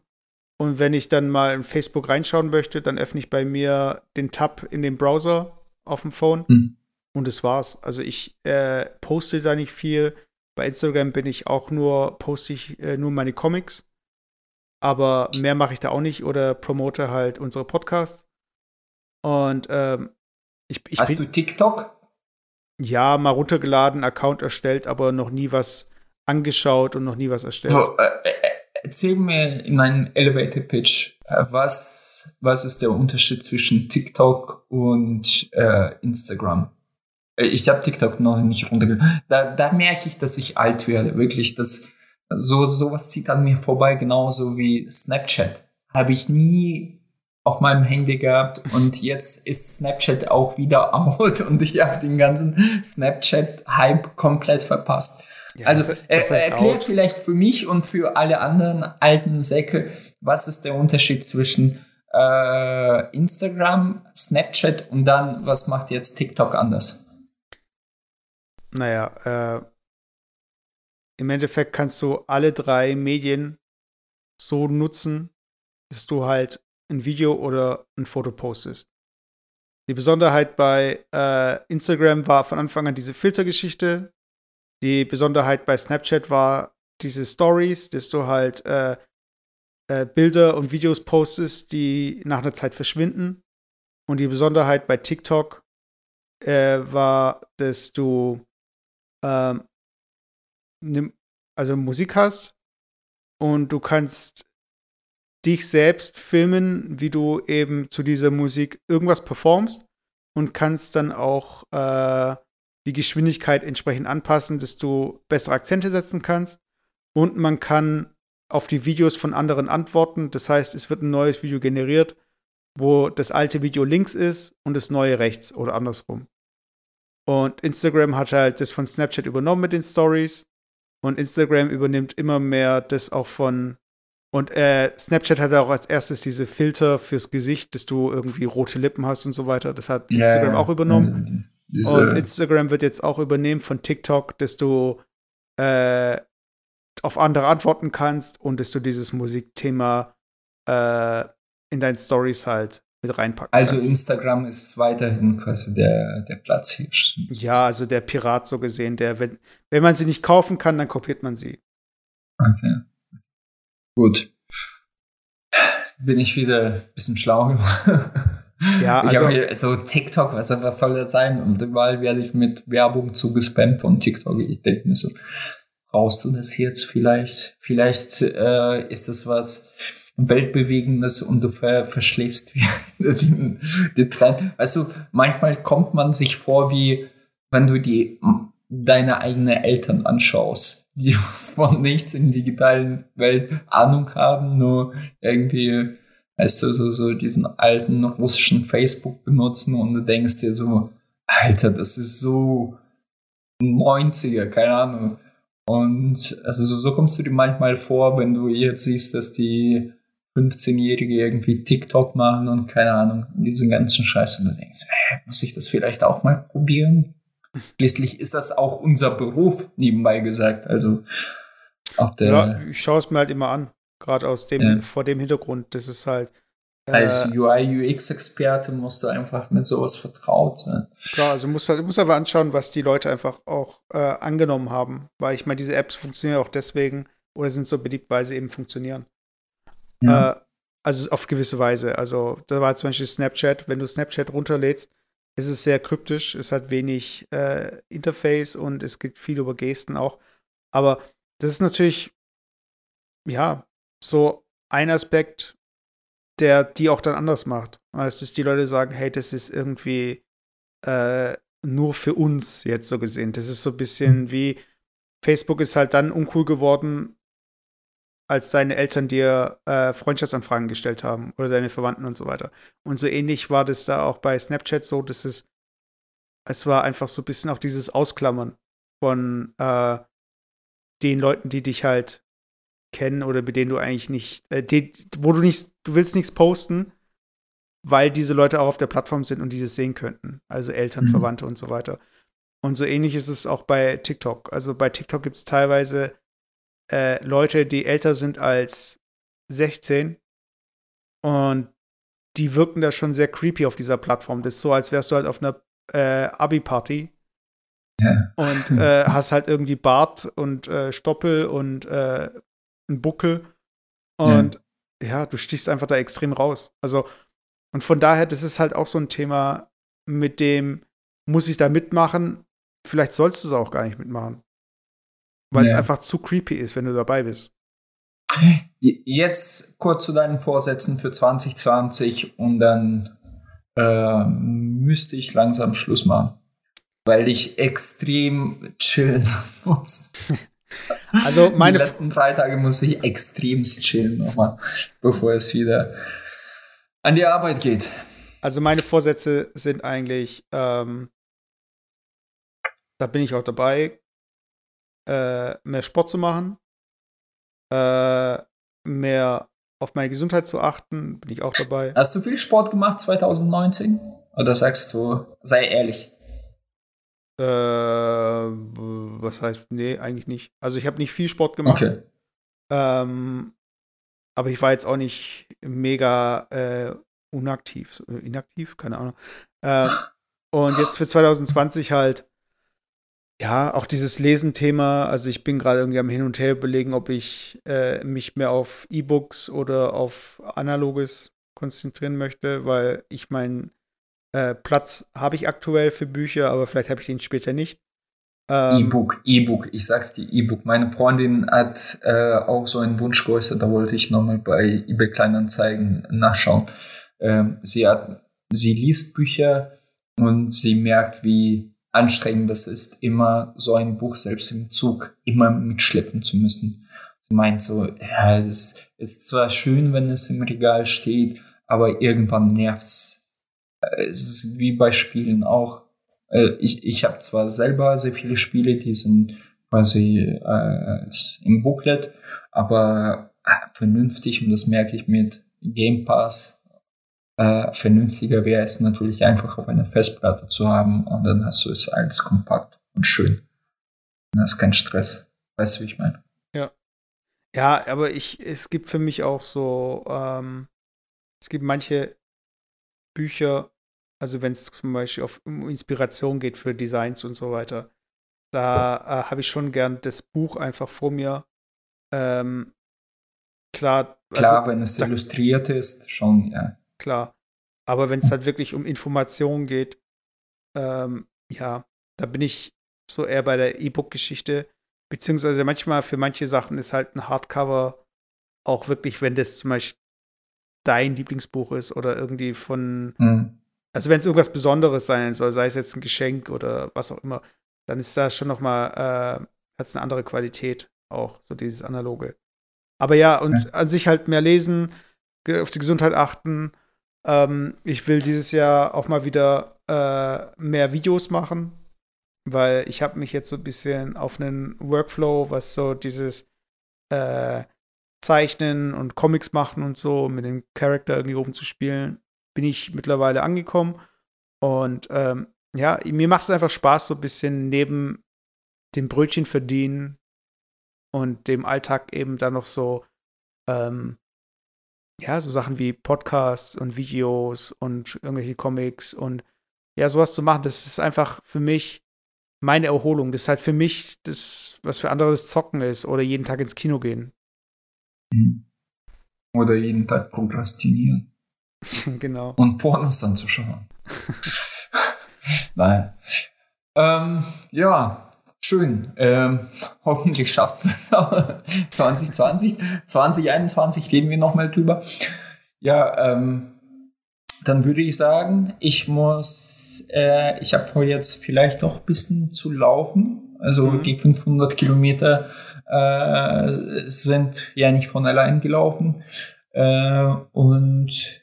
Und wenn ich dann mal in Facebook reinschauen möchte, dann öffne ich bei mir den Tab in dem Browser auf dem Phone. Mhm. Und das war's. Also ich äh, poste da nicht viel. Bei Instagram bin ich auch nur, poste ich äh, nur meine Comics. Aber mehr mache ich da auch nicht oder promote halt unsere Podcasts. Und ähm, ich, ich Hast bin, du TikTok? Ja, mal runtergeladen, Account erstellt, aber noch nie was angeschaut und noch nie was erstellt. Oh, äh, äh erzähl mir in meinem Elevator Pitch, äh, was, was ist der Unterschied zwischen TikTok und äh, Instagram? Äh, ich habe TikTok noch nicht runtergeladen. Da, da merke ich, dass ich alt werde, wirklich. Das, so sowas zieht an mir vorbei, genauso wie Snapchat. Habe ich nie auf meinem Handy gehabt und jetzt ist Snapchat auch wieder <laughs> out und ich habe den ganzen Snapchat-Hype komplett verpasst. Ja, also er, erklärt vielleicht für mich und für alle anderen alten Säcke, was ist der Unterschied zwischen äh, Instagram, Snapchat und dann, was macht jetzt TikTok anders? Naja, äh, im Endeffekt kannst du alle drei Medien so nutzen, dass du halt ein Video oder ein Foto postest. Die Besonderheit bei äh, Instagram war von Anfang an diese Filtergeschichte, die Besonderheit bei Snapchat war diese Stories, dass du halt äh, äh, Bilder und Videos postest, die nach einer Zeit verschwinden. Und die Besonderheit bei TikTok äh, war, dass du ähm, also Musik hast und du kannst dich selbst filmen, wie du eben zu dieser Musik irgendwas performst und kannst dann auch äh, die Geschwindigkeit entsprechend anpassen, dass du bessere Akzente setzen kannst. Und man kann auf die Videos von anderen antworten. Das heißt, es wird ein neues Video generiert, wo das alte Video links ist und das neue rechts oder andersrum. Und Instagram hat halt das von Snapchat übernommen mit den Stories. Und Instagram übernimmt immer mehr das auch von. Und äh, Snapchat hat auch als erstes diese Filter fürs Gesicht, dass du irgendwie rote Lippen hast und so weiter. Das hat Instagram yeah. auch übernommen. Diese und Instagram wird jetzt auch übernehmen von TikTok, dass du äh, auf andere antworten kannst und dass du dieses Musikthema äh, in deinen Stories halt mit reinpacken also kannst. Also Instagram ist weiterhin quasi der, der Platz hier. Ja, also der Pirat so gesehen, der, wenn, wenn man sie nicht kaufen kann, dann kopiert man sie. Okay. Gut. Bin ich wieder ein bisschen schlau. Ja, also. Ich so TikTok, was, was soll das sein? Und überall werde ich mit Werbung zugespammt von TikTok. Ich denke mir so, brauchst du das jetzt vielleicht? Vielleicht äh, ist das was Weltbewegendes und du ver verschläfst wieder <laughs> den, den Trend. Weißt manchmal kommt man sich vor, wie wenn du die deine eigenen Eltern anschaust, die <laughs> von nichts in digitalen Welt Ahnung haben, nur irgendwie weißt du, so, so diesen alten russischen Facebook benutzen und du denkst dir so, Alter, das ist so 90er, keine Ahnung. Und also so, so kommst du dir manchmal vor, wenn du jetzt siehst, dass die 15-Jährige irgendwie TikTok machen und keine Ahnung, diesen ganzen Scheiß und du denkst, äh, muss ich das vielleicht auch mal probieren? Schließlich ist das auch unser Beruf, nebenbei gesagt. Also auf der. Ja, ich schaue es mir halt immer an. Gerade aus dem, ja. vor dem Hintergrund, das ist halt. Äh, Als UI, UX-Experte musst du einfach mit sowas vertraut sein. Klar, also musst du musst aber anschauen, was die Leute einfach auch äh, angenommen haben. Weil ich meine, diese Apps funktionieren auch deswegen oder sind so beliebt, weil sie eben funktionieren. Ja. Äh, also auf gewisse Weise. Also da war zum Beispiel Snapchat, wenn du Snapchat runterlädst, es ist sehr kryptisch, es hat wenig äh, Interface und es geht viel über Gesten auch. Aber das ist natürlich, ja, so ein Aspekt, der die auch dann anders macht. Heißt, dass die Leute sagen, hey, das ist irgendwie äh, nur für uns jetzt so gesehen. Das ist so ein bisschen mhm. wie Facebook ist halt dann uncool geworden, als deine Eltern dir äh, Freundschaftsanfragen gestellt haben oder deine Verwandten und so weiter. Und so ähnlich war das da auch bei Snapchat so, dass es, es war einfach so ein bisschen auch dieses Ausklammern von äh, den Leuten, die dich halt kennen oder mit denen du eigentlich nicht, äh, die, wo du nicht, du willst nichts posten, weil diese Leute auch auf der Plattform sind und die das sehen könnten. Also Eltern, mhm. Verwandte und so weiter. Und so ähnlich ist es auch bei TikTok. Also bei TikTok gibt es teilweise äh, Leute, die älter sind als 16 und die wirken da schon sehr creepy auf dieser Plattform. Das ist so, als wärst du halt auf einer äh, Abi-Party ja. und äh, hast halt irgendwie Bart und äh, Stoppel und äh, einen Buckel und ja. ja, du stichst einfach da extrem raus. Also und von daher, das ist halt auch so ein Thema, mit dem muss ich da mitmachen. Vielleicht sollst du es auch gar nicht mitmachen. Weil es einfach zu creepy ist, wenn du dabei bist. Jetzt kurz zu deinen Vorsätzen für 2020 und dann äh, müsste ich langsam Schluss machen, weil ich extrem chillen <laughs> muss. Also meine Die letzten drei Tage muss ich extrem chillen nochmal, bevor es wieder an die Arbeit geht. Also meine Vorsätze sind eigentlich, ähm, da bin ich auch dabei, äh, mehr Sport zu machen, äh, mehr auf meine Gesundheit zu achten, bin ich auch dabei. Hast du viel Sport gemacht 2019? Oder sagst du, sei ehrlich? Äh, was heißt, nee, eigentlich nicht. Also ich habe nicht viel Sport gemacht. Okay. Ähm, aber ich war jetzt auch nicht mega äh, unaktiv, inaktiv, keine Ahnung. Äh, und jetzt für 2020 halt ja, auch dieses Lesenthema, also ich bin gerade irgendwie am Hin und Her überlegen, ob ich äh, mich mehr auf E-Books oder auf Analoges konzentrieren möchte, weil ich meinen äh, Platz habe ich aktuell für Bücher, aber vielleicht habe ich den später nicht. Ähm, E-Book, E-Book, ich sag's dir, E-Book. Meine Freundin hat äh, auch so einen Wunsch geäußert, da wollte ich nochmal bei eBay Kleinanzeigen nachschauen. Ähm, sie hat, sie liest Bücher und sie merkt, wie anstrengend das ist, immer so ein Buch selbst im Zug immer mitschleppen zu müssen. Sie meint so, ja, es ist zwar schön, wenn es im Regal steht, aber irgendwann nervt's. Es ist wie bei Spielen auch. Äh, ich, ich habe zwar selber sehr viele Spiele, die sind quasi äh, im Booklet, aber äh, vernünftig, und das merke ich mit Game Pass, äh, vernünftiger wäre es natürlich einfach auf einer Festplatte zu haben und dann hast du es alles kompakt und schön. Und das ist kein Stress. Weißt du, wie ich meine? Ja. Ja, aber ich, es gibt für mich auch so, ähm, es gibt manche Bücher, also wenn es zum Beispiel auf, um Inspiration geht für Designs und so weiter, da äh, habe ich schon gern das Buch einfach vor mir. Ähm, klar. Klar, also, wenn es illustriert ist, schon, ja klar. Aber wenn es halt wirklich um Informationen geht, ähm, ja, da bin ich so eher bei der E-Book-Geschichte. Beziehungsweise manchmal für manche Sachen ist halt ein Hardcover auch wirklich, wenn das zum Beispiel dein Lieblingsbuch ist oder irgendwie von, mhm. also wenn es irgendwas Besonderes sein soll, sei es jetzt ein Geschenk oder was auch immer, dann ist das schon noch mal, äh, hat es eine andere Qualität auch, so dieses Analoge. Aber ja, und ja. an sich halt mehr lesen, auf die Gesundheit achten ähm, ich will dieses Jahr auch mal wieder äh, mehr Videos machen, weil ich habe mich jetzt so ein bisschen auf einen Workflow, was so dieses äh, Zeichnen und Comics machen und so mit dem Charakter irgendwie rumzuspielen, bin ich mittlerweile angekommen. Und ähm, ja, mir macht es einfach Spaß, so ein bisschen neben dem Brötchen verdienen und dem Alltag eben da noch so ähm, ja, so Sachen wie Podcasts und Videos und irgendwelche Comics und ja, sowas zu machen, das ist einfach für mich meine Erholung. Das ist halt für mich das, was für andere das Zocken ist oder jeden Tag ins Kino gehen. Mhm. Oder jeden Tag prokrastinieren. <laughs> genau. Und Pornos dann zu schauen. <laughs> Nein. Ähm, ja, schön. Ähm, <laughs> hoffentlich schaffst du es auch <laughs> 2020. 2021 reden wir nochmal drüber. Ja, ähm, dann würde ich sagen, ich muss, äh, ich habe vor jetzt vielleicht noch ein bisschen zu laufen. Also mhm. die 500 Kilometer äh, sind ja nicht von allein gelaufen. Äh, und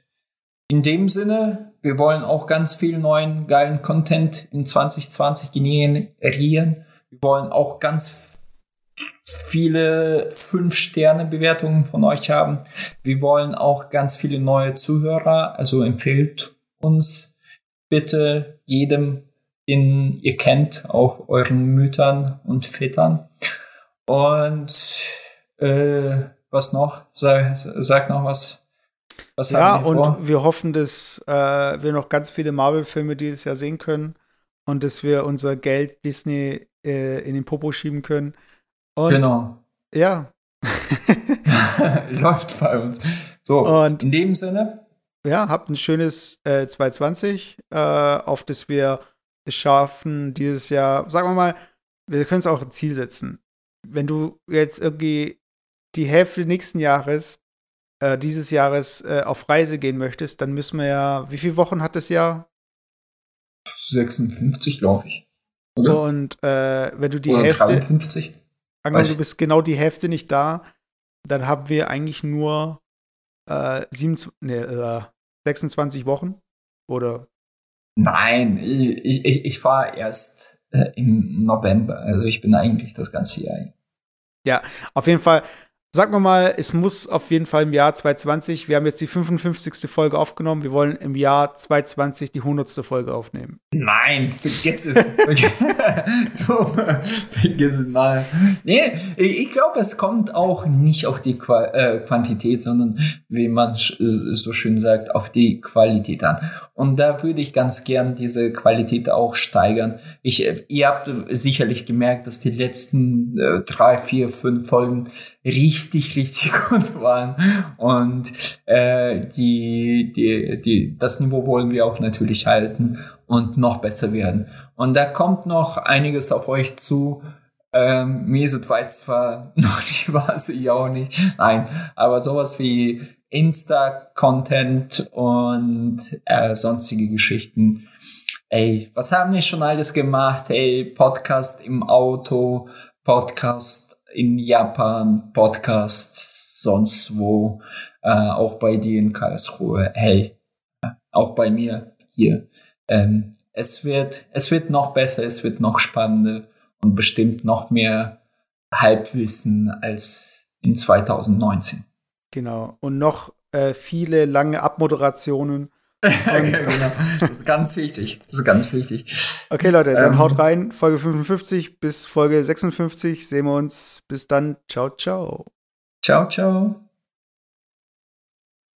in dem Sinne, wir wollen auch ganz viel neuen geilen Content in 2020 generieren. Wir wollen auch ganz viele 5-Sterne-Bewertungen von euch haben. Wir wollen auch ganz viele neue Zuhörer. Also empfehlt uns bitte jedem, den ihr kennt, auch euren Müttern und Vätern. Und äh, was noch? Sag, sag noch was. Was ja, wir und vor? wir hoffen, dass äh, wir noch ganz viele Marvel-Filme dieses Jahr sehen können und dass wir unser Geld Disney äh, in den Popo schieben können. Und, genau. Ja. <laughs> <laughs> Läuft bei uns. So, und in dem Sinne. Ja, habt ein schönes äh, 2020, äh, auf das wir es schaffen, dieses Jahr, sagen wir mal, wir können es auch ein Ziel setzen. Wenn du jetzt irgendwie die Hälfte nächsten Jahres, äh, dieses Jahres äh, auf Reise gehen möchtest, dann müssen wir ja, wie viele Wochen hat das Jahr? 56, glaube ich. Oder? Und äh, wenn du die Oder Hälfte. 53? Angenommen, du bist genau die Hälfte nicht da, dann haben wir eigentlich nur äh, 27, nee, äh, 26 Wochen. Oder? Nein, ich, ich, ich fahre erst äh, im November. Also ich bin eigentlich das ganze Jahr. Ja, auf jeden Fall Sagen wir mal, es muss auf jeden Fall im Jahr 2020, wir haben jetzt die 55. Folge aufgenommen, wir wollen im Jahr 2020 die 100. Folge aufnehmen. Nein, vergiss es. <laughs> du, vergiss es mal. Nee, ich glaube, es kommt auch nicht auf die Qua äh, Quantität, sondern, wie man so schön sagt, auf die Qualität an. Und da würde ich ganz gern diese Qualität auch steigern. Ich, ihr habt sicherlich gemerkt, dass die letzten äh, drei, vier, fünf Folgen richtig, richtig <laughs> gut waren. Und äh, die, die, die, das Niveau wollen wir auch natürlich halten und noch besser werden. Und da kommt noch einiges auf euch zu. Ähm, Mesut weiß zwar <laughs> noch nicht was, ich auch nicht. Nein, aber sowas wie Insta-Content und äh, sonstige Geschichten. Ey, was haben wir schon alles gemacht? Ey, Podcast im Auto, Podcast in Japan, Podcast sonst wo, äh, auch bei dir in Karlsruhe. Hey, auch bei mir hier. Ähm, es wird, es wird noch besser, es wird noch spannender und bestimmt noch mehr Halbwissen als in 2019. Genau. Und noch äh, viele lange Abmoderationen. <laughs> genau. Das ist ganz wichtig. Das ist ganz wichtig. Okay, Leute, dann ähm, haut rein. Folge 55 bis Folge 56 sehen wir uns. Bis dann. Ciao, ciao. Ciao, ciao.